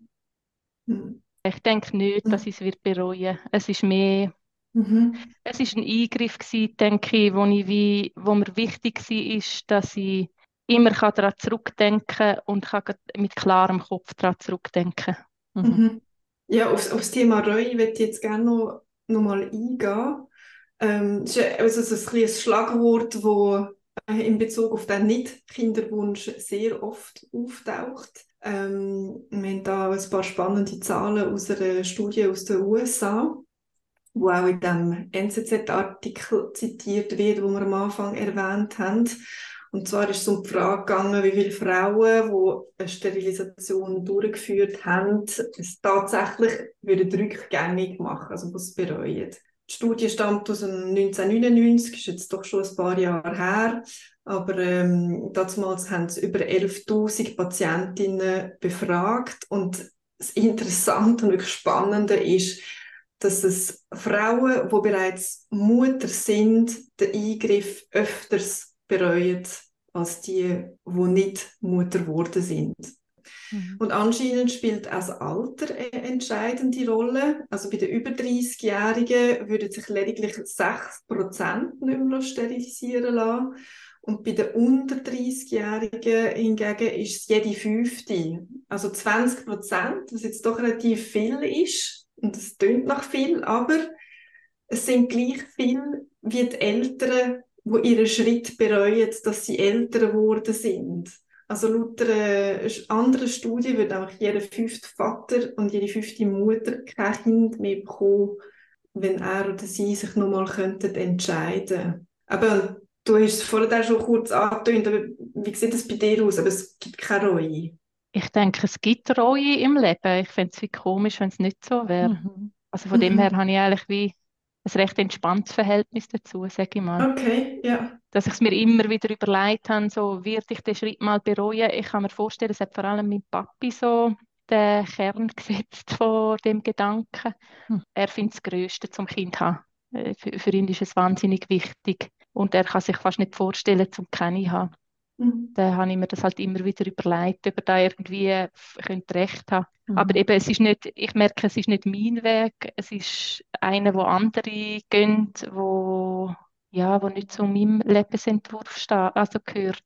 Mhm. Ich denke nicht, dass ich es wird bereuen. Es ist mehr, mhm. es ist ein Eingriff gewesen, denke ich, wo, ich wie, wo mir wichtig war, ist, dass ich immer daran zurückdenken kann und kann mit klarem Kopf daran zurückdenken. Mhm. mhm. Ja, auf, auf das Thema Reue würde ich jetzt gerne noch, noch mal eingehen. Ähm, das ist also so ein, ein Schlagwort, das äh, in Bezug auf den Nicht-Kinderwunsch sehr oft auftaucht. Ähm, wir haben da ein paar spannende Zahlen aus einer Studie aus den USA, wo auch in dem NZZ-Artikel zitiert wird, wo wir am Anfang erwähnt haben. Und zwar ist es um die Frage gegangen, wie viele Frauen, die eine Sterilisation durchgeführt haben, es tatsächlich würden rückgängig machen, also was bereuen. Die Studie stammt aus 1999, ist jetzt doch schon ein paar Jahre her. Aber ähm, damals haben sie über 11.000 Patientinnen befragt. Und das Interessante und wirklich Spannende ist, dass es Frauen, die bereits Mutter sind, den Eingriff öfters bereuen als die, die nicht Mutter geworden sind. Mhm. Und anscheinend spielt auch das Alter eine entscheidende Rolle. Also bei den über 30-Jährigen würden sich lediglich 6% nicht mehr sterilisieren lassen. Und bei den unter 30-Jährigen hingegen ist es jede fünfte. Also 20% was jetzt doch relativ viel ist. Und das tönt nach viel, aber es sind gleich viel wie die Eltern, die ihren Schritt bereuen, dass sie älter geworden sind. Also laut einer anderen Studie wird auch jeder fünfte Vater und jede fünfte Mutter kein Kind mehr bekommen, wenn er oder sie sich nochmal entscheiden Aber du hast es vorher schon kurz angetönt, aber wie sieht es bei dir aus? Aber es gibt keine Reue. Ich denke, es gibt Reue im Leben. Ich fände es wie komisch, wenn es nicht so wäre. Mhm. Also von mhm. dem her habe ich eigentlich wie ein recht entspanntes Verhältnis dazu, sage ich mal. Okay, ja. Dass ich es mir immer wieder überlegt habe, so, wird ich den Schritt mal bereuen? Ich kann mir vorstellen, es hat vor allem mein Papi so den Kern [LAUGHS] gesetzt von dem Gedanken. Hm. Er findet das Größte zum Kind zu haben. Äh, Für, für ihn ist es wahnsinnig wichtig. Und er kann sich fast nicht vorstellen, zum keine zu haben. Mhm. Da habe ich mir das halt immer wieder überlegt, ob er da irgendwie könnte recht haben. Mhm. Aber eben, es ist nicht, ich merke, es ist nicht mein Weg, es ist einer, wo andere gehen, wo, ja, wo nicht zu meinem Lebensentwurf steht, also gehört.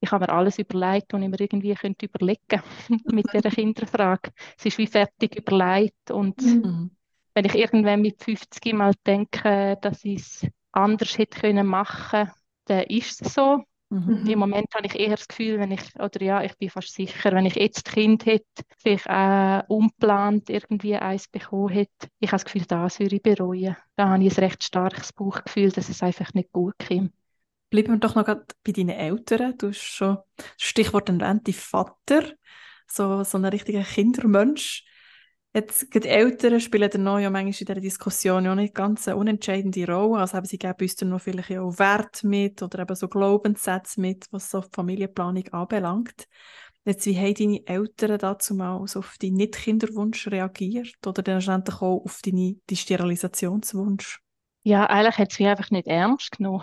Ich habe mir alles überlegt, was ich mir irgendwie könnte überlegen [LAUGHS] mit dieser Kinderfrage. Es ist wie fertig überlegt und Mhm. Mhm. wenn ich irgendwann mit 50 mal denke, dass ich es anders hätte können machen, dann ist es so. Mhm. Im Moment habe ich eher das Gefühl, wenn ich, oder ja, ich bin fast sicher, wenn ich jetzt Kind hätte, vielleicht auch unplant irgendwie eins bekommen hätte, ich habe das Gefühl, das würde ich bereuen. Da habe ich ein recht starkes Bauchgefühl, dass es einfach nicht gut kommt. Bleiben wir doch noch bei deinen Eltern. Du hast schon Stichwort erwähnt, dein Vater, so, so ein richtiger Kindermensch. Jetzt, gerade Eltern spielen dann noch ja manchmal in dieser Diskussion ja nicht ganz eine unentscheidende Rolle. Also haben sie geben uns dann noch vielleicht auch Wert mit oder eben so Glaubenssätze mit, was so die Familienplanung anbelangt. Jetzt, wie haben deine Eltern dazu mal so auf deinen Nicht-Kinderwunsch reagiert oder dann auch auf deinen Sterilisationswunsch? Ja, eigentlich hat sie mich einfach nicht ernst genommen.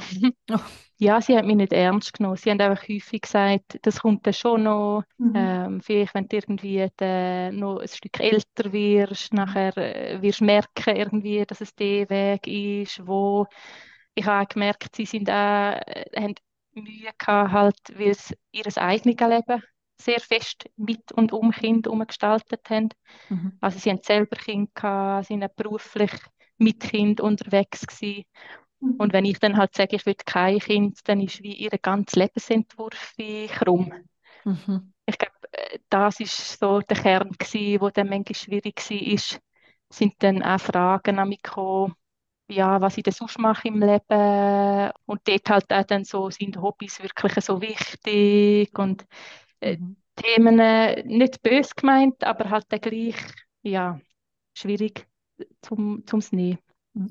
Oh. [LAUGHS] Ja, sie hat mich nicht ernst genommen. Sie haben einfach häufig gesagt, das kommt dann schon noch. Mhm. Ähm, vielleicht, wenn du irgendwie dann noch ein Stück älter wirst, nachher äh, wirst du merken, irgendwie, dass es der Weg ist, wo ich habe auch gemerkt, sie sind auch, äh, haben Mühe gehabt, halt, weil sie ihr eigenes Leben sehr fest mit und um Kind umgestaltet haben. Mhm. Also sie haben selber Kinder gehabt, sie sind beruflich mit Kind unterwegs gewesen. Mhm. Und wenn ich dann halt sage, ich will kein Kind, dann ist wie ihr ganzer Lebensentwurf wie krumm. Mhm. Ich glaube, äh, das ist so der Kern gewesen, wo dann manchmal schwierig war, ist, sind dann auch Fragen an mich gekommen, ja, was ich denn sonst mache im Leben. Und dort halt auch dann so, sind Hobbys wirklich so wichtig und äh, Mhm. Themen äh, nicht bös gemeint, aber halt dann gleich, ja, schwierig zum, zum nehmen.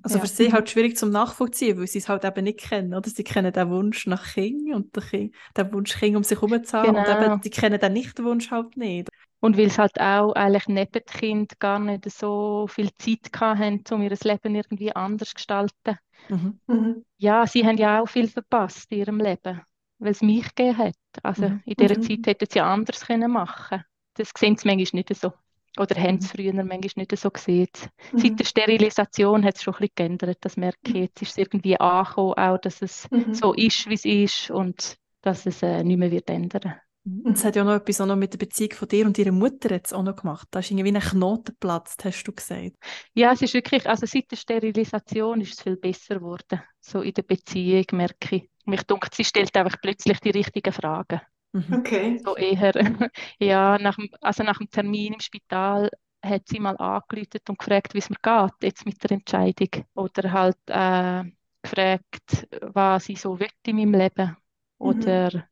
Also Ja. für sie halt schwierig zum Nachvollziehen, weil sie es halt eben nicht kennen, oder? Sie kennen den Wunsch nach Kind und den, kind, den Wunsch, Kind um sich herum zu haben und Genau. eben, sie kennen den Nicht-Wunsch halt nicht. Und weil sie halt auch eigentlich neben dem Kind gar nicht so viel Zeit hatten, um ihr Leben irgendwie anders zu gestalten. Mhm. Mhm. Ja, sie haben ja auch viel verpasst in ihrem Leben, weil es mich gegeben hat. Also Mhm. in dieser Mhm. Zeit hätten sie anders können machen Das sehen sie manchmal nicht so. Oder haben Mhm. sie früher manchmal nicht so gesehen. Mhm. Seit der Sterilisation hat es schon ein bisschen geändert, das merke ich. Jetzt ist es irgendwie angekommen, auch, dass es Mhm. so ist, wie es ist und dass es äh, nicht mehr wird ändern. Und es hat ja noch etwas auch noch mit der Beziehung von dir und ihrer Mutter jetzt auch noch gemacht. Da ist irgendwie ein Knoten geplatzt, hast du gesagt. Ja, es ist wirklich, also seit der Sterilisation ist es viel besser geworden. So in der Beziehung merke ich. Mich dunkt, sie stellt einfach plötzlich die richtigen Fragen. Mhm. Okay. So eher, [LAUGHS] ja, nach dem, also nach dem Termin im Spital hat sie mal angerufen und gefragt, wie es mir geht, jetzt mit der Entscheidung. Oder halt äh, gefragt, was ich so will in meinem Leben. Oder Mhm.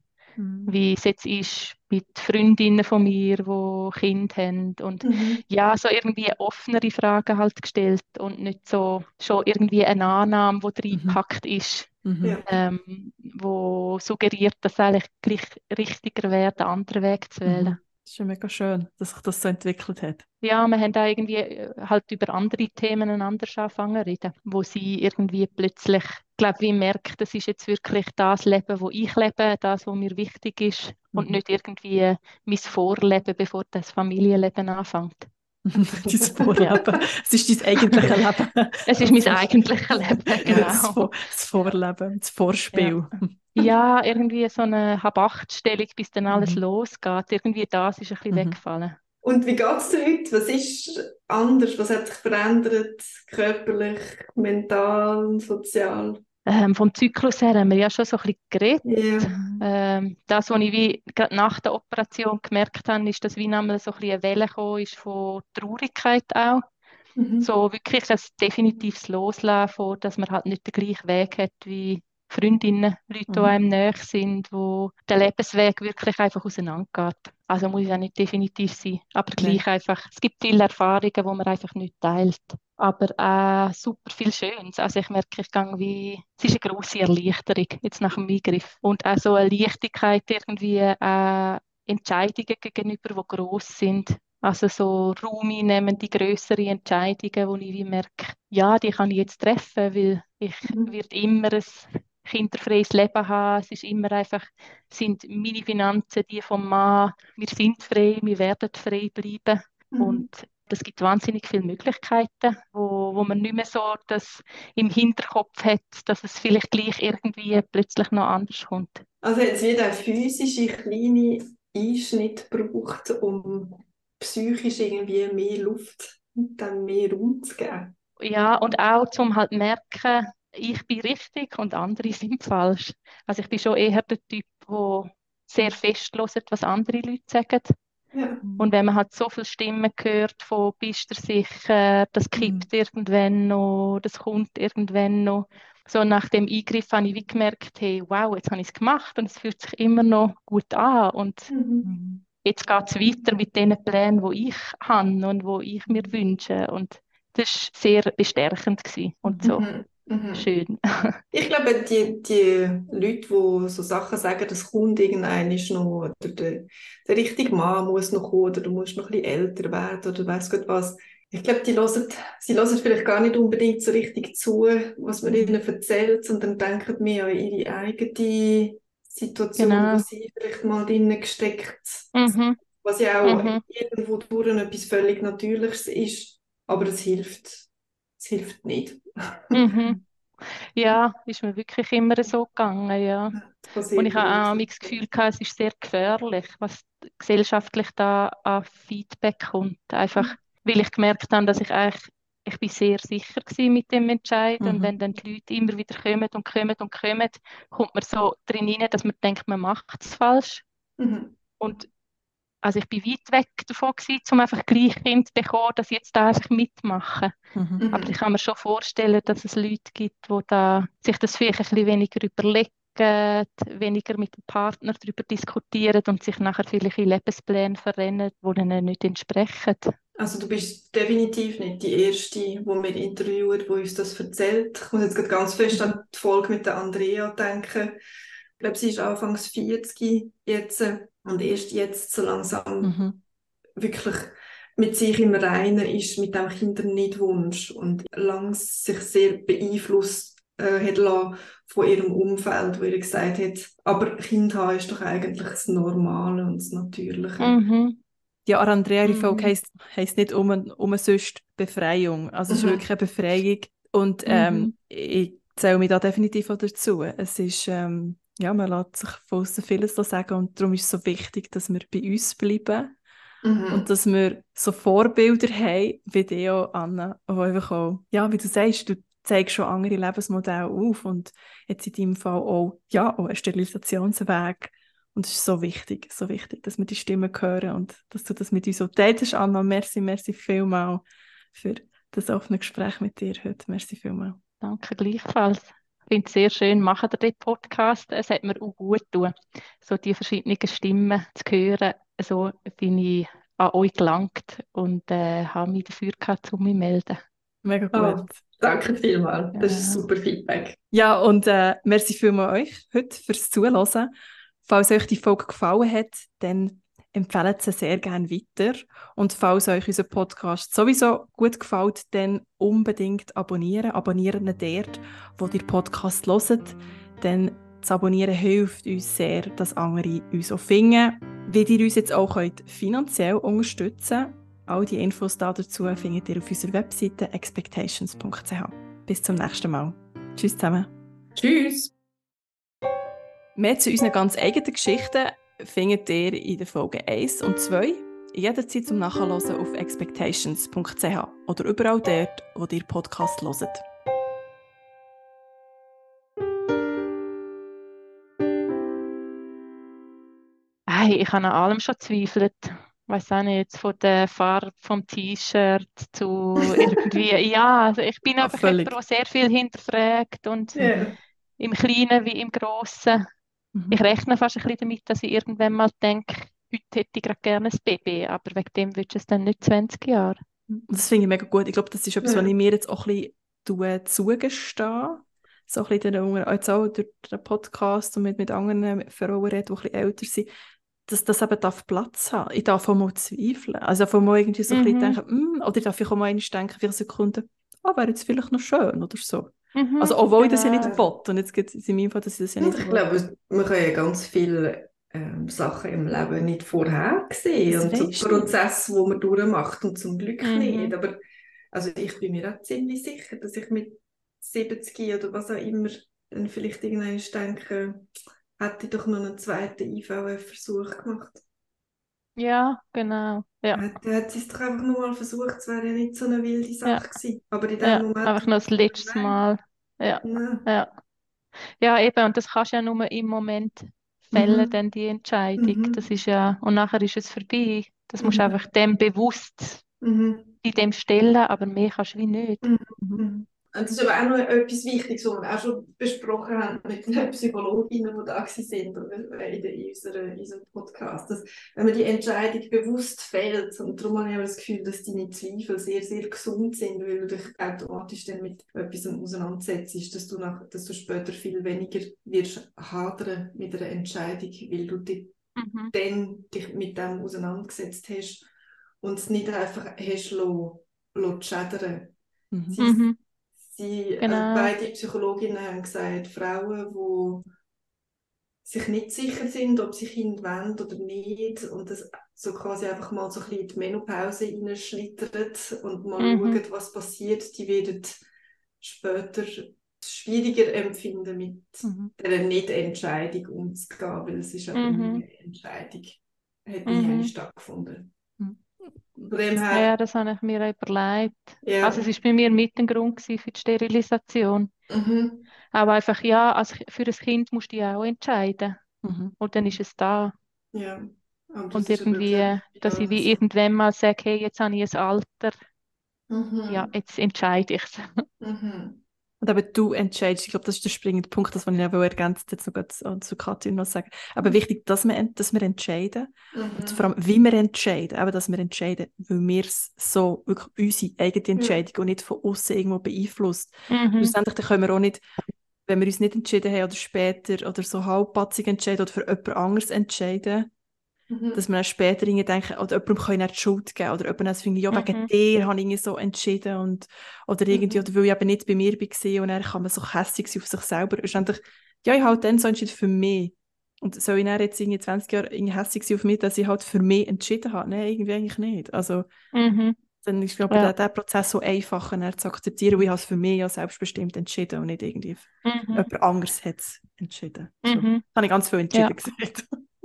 Wie es jetzt ist mit Freundinnen von mir, die Kinder haben. Und Mhm. ja, so irgendwie offenere Fragen halt gestellt und nicht so schon irgendwie eine Annahme, die Mhm. reingepackt ist, Mhm. Ähm, wo suggeriert, dass es eigentlich gleich richtiger wäre, den anderen Weg zu wählen. Das ist ja mega schön, dass sich das so entwickelt hat. Ja, wir haben da irgendwie äh, halt über andere Themen anders angefangen zu reden, wo sie irgendwie plötzlich, glaube wie merkt, das ist jetzt wirklich das Leben, wo ich lebe, das, was mir wichtig ist und Mhm. nicht irgendwie mein Vorleben, bevor das Familienleben anfängt. [LAUGHS] dein Vorleben. Es ist dein eigentliche [LAUGHS] Leben. Es ist mein eigentliches Leben, Das, genau. Vor das Vorleben, das Vorspiel. Ja, [LAUGHS] irgendwie so eine Hab-Acht-Stellung, bis dann alles Mhm. losgeht. Irgendwie das ist ein bisschen Mhm. weggefallen. Und wie geht es dir heute? Was ist anders? Was hat sich verändert? Körperlich, mental, sozial? Ähm, vom Zyklus her haben wir ja schon so ein bisschen geredet. Ja. Ähm, das, was ich wie gerade nach der Operation gemerkt habe, ist, dass wie einmal so ein bisschen eine Welle gekommen ist von Traurigkeit auch. Mhm. So wirklich ein definitives Loslassen von, dass man halt nicht den gleichen Weg hat wie Freundinnen, Leute, die Mhm. einem näher sind, wo der Lebensweg wirklich einfach auseinandergeht. Also muss ja nicht definitiv sein, aber Nein. gleich einfach, es gibt viele Erfahrungen, die man einfach nicht teilt. aber auch super viel Schönes. Also ich merke, ich gehe wie, es ist eine grosse Erleichterung jetzt nach dem Eingriff und auch so eine Leichtigkeit irgendwie äh, Entscheidungen gegenüber, die gross sind. Also so Raum einnehmen, die grössere Entscheidungen, wo ich wie merke, ja, die kann ich jetzt treffen, weil ich mhm. werde immer ein kinderfreies Leben haben. Es ist immer einfach, sind meine Finanzen die vom Mann. Wir sind frei, wir werden frei bleiben. Mhm. Und es gibt wahnsinnig viele Möglichkeiten, wo, wo man nicht mehr so das im Hinterkopf hat, dass es vielleicht gleich irgendwie plötzlich noch anders kommt. Also jetzt wieder physische kleine Einschnitt braucht, um psychisch irgendwie mehr Luft und dann mehr Raum zu geben. Ja, und auch zum halt merken, ich bin richtig und andere [LAUGHS] sind falsch. Also ich bin schon eher der Typ, der sehr fest hört, was andere Leute sagen. Ja. Und wenn man halt so viele Stimmen hört von bist du sicher, das kippt mhm. irgendwann noch, das kommt irgendwann noch. So nach dem Eingriff habe ich wie gemerkt, hey, wow, jetzt habe ich es gemacht und es fühlt sich immer noch gut an. Und mhm. jetzt geht es weiter mit den Plänen, die ich habe und die ich mir wünsche. Und das war sehr bestärkend gewesen und so. Mhm. Mhm. Schön. [LAUGHS] ich glaube, die, die Leute, die so Sachen sagen, das kommt irgendein noch, oder der, der richtige Mann muss noch kommen, oder du musst noch ein bisschen älter werden, oder weiss Gott was. Ich glaube, die hören, sie hören vielleicht gar nicht unbedingt so richtig zu, was man ihnen erzählt, sondern denken mehr an ihre eigene Situation, genau. wo sie vielleicht mal drinnen gesteckt mhm. Was ja auch mhm. irgendwo durch etwas völlig Natürliches ist, aber es hilft. Es hilft nicht. Mhm. [LAUGHS] Ja, ist mir wirklich immer so gegangen, ja. Und ich habe auch das Gefühl gehabt, es ist sehr gefährlich, was gesellschaftlich da an Feedback kommt. Einfach, weil ich gemerkt habe, dass ich eigentlich, ich bin sehr sicher mit dem Entscheid mhm. und wenn dann die Leute immer wieder kommen und kommen und kommen, kommt man so drin rein, dass man denkt, man macht es falsch. Mhm. Und also ich bin weit weg davon gewesen, um einfach gleich Kind zu bekommen, dass ich jetzt da einfach mitmachen. Mhm. Aber ich kann mir schon vorstellen, dass es Leute gibt, die da sich das vielleicht ein bisschen weniger überlegen, weniger mit dem Partner darüber diskutieren und sich nachher vielleicht in Lebenspläne verrennen, die ihnen nicht entsprechen. Also du bist definitiv nicht die Erste, die wir interviewen, die uns das erzählt. Ich muss jetzt ganz fest an die Folge mit der Andrea denken. Ich glaube, sie ist anfangs 40 jetzt und erst jetzt so langsam mhm. wirklich mit sich im Reinen ist, mit dem Kindernichtwunsch und langs sich sehr beeinflusst äh, hat lassen von ihrem Umfeld, wo ihr gesagt hat, aber Kind haben ist doch eigentlich das Normale und das Natürliche. Mhm. Ja, Andrea, ihre mhm. Heisst, heisst nicht um, um sonst Befreiung. Also es ist mhm. wirklich eine Befreiung und ähm, mhm. ich zähle mich da definitiv auch dazu. Es ist ähm, ja, man lässt sich von außen vieles sagen und darum ist es so wichtig, dass wir bei uns bleiben mhm. und dass wir so Vorbilder haben, wie die auch, Anna, wo einfach auch, ja, wie du sagst, du zeigst schon andere Lebensmodelle auf und jetzt in deinem Fall auch, ja, auch ein Sterilisationsweg und es ist so wichtig, so wichtig, dass wir die Stimmen hören und dass du das mit uns so teilst, Anna. Merci, merci vielmal für das offene Gespräch mit dir heute. Merci vielmal. Danke gleichfalls. Ich finde es sehr schön, machen ihr den Podcast. Es hat mir auch gut getan, so die verschiedenen Stimmen zu hören. So bin ich an euch gelangt und äh, habe mich dafür gehabt, um mich zu melden. Mega gut. Oh, danke vielmals. Das ja. ist super Feedback. Ja, und äh, merci vielmals euch heute fürs Zuhören. Falls euch die Folge gefallen hat, dann empfehlen sie sehr gerne weiter. Und falls euch unser Podcast sowieso gut gefällt, dann unbedingt abonnieren. Abonnieren dort, wo ihr Podcast hört. Denn das Abonnieren hilft uns sehr, dass andere uns auch finden. Wie ihr uns jetzt auch könnt finanziell unterstützen könnt, all die Infos dazu findet ihr auf unserer Webseite expectations.ch. Bis zum nächsten Mal. Tschüss zusammen. Tschüss. Mehr zu unseren ganz eigenen Geschichten findet ihr in der Folge 1 und 2 jederzeit zum Nachhören auf expectations.ch oder überall dort, wo ihr Podcast hört. Hey, ich habe an allem schon zweifelt. Ich weiß auch nicht, von der Farbe vom T-Shirt zu irgendwie. [LAUGHS] ja, also ich bin einfach jemand, der sehr viel hinterfragt und yeah. im Kleinen wie im Großen. Mhm. Ich rechne fast ein bisschen damit, dass ich irgendwann mal denke, heute hätte ich gerade gerne ein Baby, aber wegen dem willst du es dann nicht 20 Jahre. Das finde ich mega gut. Ich glaube, das ist etwas, Ja. was ich mir jetzt auch ein bisschen zugestehe. So ein bisschen den, jetzt auch durch den Podcast und mit, mit anderen Frauen reden, die ein bisschen älter sind, dass das eben darf Platz haben. Ich darf auch mal zweifeln. Also ich darf auch mal irgendwie so ein bisschen Mhm. denken, «Hm», oder ich darf auch mal denken, für eine Sekunde, ah, wäre jetzt vielleicht noch schön oder so. Mhm, Also obwohl ich das ja genau. nicht will. Und jetzt gibt es in meinem Fall, dass ich das ja nicht ich glaube, man kann ja ganz viele ähm, Sachen im Leben nicht vorhersehen und so. Prozesse, wo man durchmacht und zum Glück Mhm. nicht. Aber also ich bin mir auch ziemlich sicher, dass ich mit 70 oder was auch immer dann vielleicht irgendwann denke, hätte ich doch noch einen zweiten IVF-Versuch gemacht. Ja, genau. Ja, Hätte, hätte sie es doch einfach nur mal versucht, es wäre ja nicht so eine wilde Sache Ja. gewesen. Aber in dem ja, Moment... einfach noch das letzte Mal. Ja, Nein. ja. Ja, eben, und das kannst du ja nur im Moment fällen, Mhm. dann die Entscheidung. Mhm. Das ist ja, und nachher ist es vorbei. Das musst du Mhm. einfach dem bewusst Mhm. in dem stellen, aber mehr kannst du wie nicht. Mhm. Und das ist aber auch noch etwas Wichtiges, was wir auch schon besprochen haben mit den [LAUGHS] Psychologinnen, die da sind oder in, der, in, unserer, in unserem Podcast. Dass, wenn man die Entscheidung bewusst fällt, und darum habe ich auch das Gefühl, dass deine Zweifel sehr, sehr gesund sind, weil du dich automatisch dann mit etwas auseinandersetzt, dass du, nach, dass du später viel weniger wirst hadern mit einer Entscheidung, weil du dich Mhm. dann dich mit dem auseinandergesetzt hast und es nicht einfach hast lassen, lassen schädern. Mhm. Sie, sie, Genau. also beide Psychologinnen haben gesagt, Frauen, die sich nicht sicher sind, ob sie Kind wollen oder nicht und das so quasi einfach mal so ein bisschen in die Menopause reinschlittern und mal Mhm. schauen, was passiert, die werden später schwieriger empfinden, mit Mhm. dieser Nicht-Entscheidung umzugehen, weil es ist aber Mhm. eine Entscheidung. Hat nie Mhm. stattgefunden. Mhm. Von dem her, Ja, das habe ich mir auch überlegt. ja. Also es ist bei mir mit ein Grund gewesen für die Sterilisation. Mhm. Aber einfach, ja, als, für ein Kind musst du dich auch entscheiden. Mhm. Und dann ist es da. Ja. Und, Und irgendwie, ich, dass ich wie also- irgendwann mal sage, hey, jetzt habe ich ein Alter, Mhm. ja, jetzt entscheide ich es. Mhm. Und aber du entscheidest, ich glaube, das ist der springende Punkt, das, was ich eben ergänzt jetzt noch zu, zu Katja noch sagen. Aber wichtig, dass wir, dass wir entscheiden und Mhm. vor allem, wie wir entscheiden, eben, dass wir entscheiden, weil wir es so wirklich unsere eigene Entscheidung und nicht von außen irgendwo beeinflusst. Mhm. Schlussendlich dann können wir auch nicht, wenn wir uns nicht entschieden haben oder später oder so halbpatzig entscheiden oder für jemand anderes entscheiden, Mhm. dass dann später irgendwie denken, oder jemandem können wir die Schuld geben oder jemand anderes finde ich, ja, wegen Mhm. dir habe ich so entschieden und, oder irgendwie, Mhm. oder weil ich eben nicht bei mir war und dann kann man so hässlich sein auf sich selber. Schlussendlich, ja, ich halt dann so entschieden für mich. Und soll ich dann jetzt irgendwie 20 Jahre irgendwie hässlich sein auf mich, dass ich halt für mich entschieden habe? Nein, irgendwie eigentlich nicht. Also, Mhm. dann ist, glaube ich, Ja. der, der Prozess so einfacher dann zu akzeptieren, weil ich habe es für mich ja selbstbestimmt entschieden und nicht irgendwie Mhm. jemand anderes hat es entschieden. So. Mhm. Das habe ich ganz viel entschieden Ja. gesagt.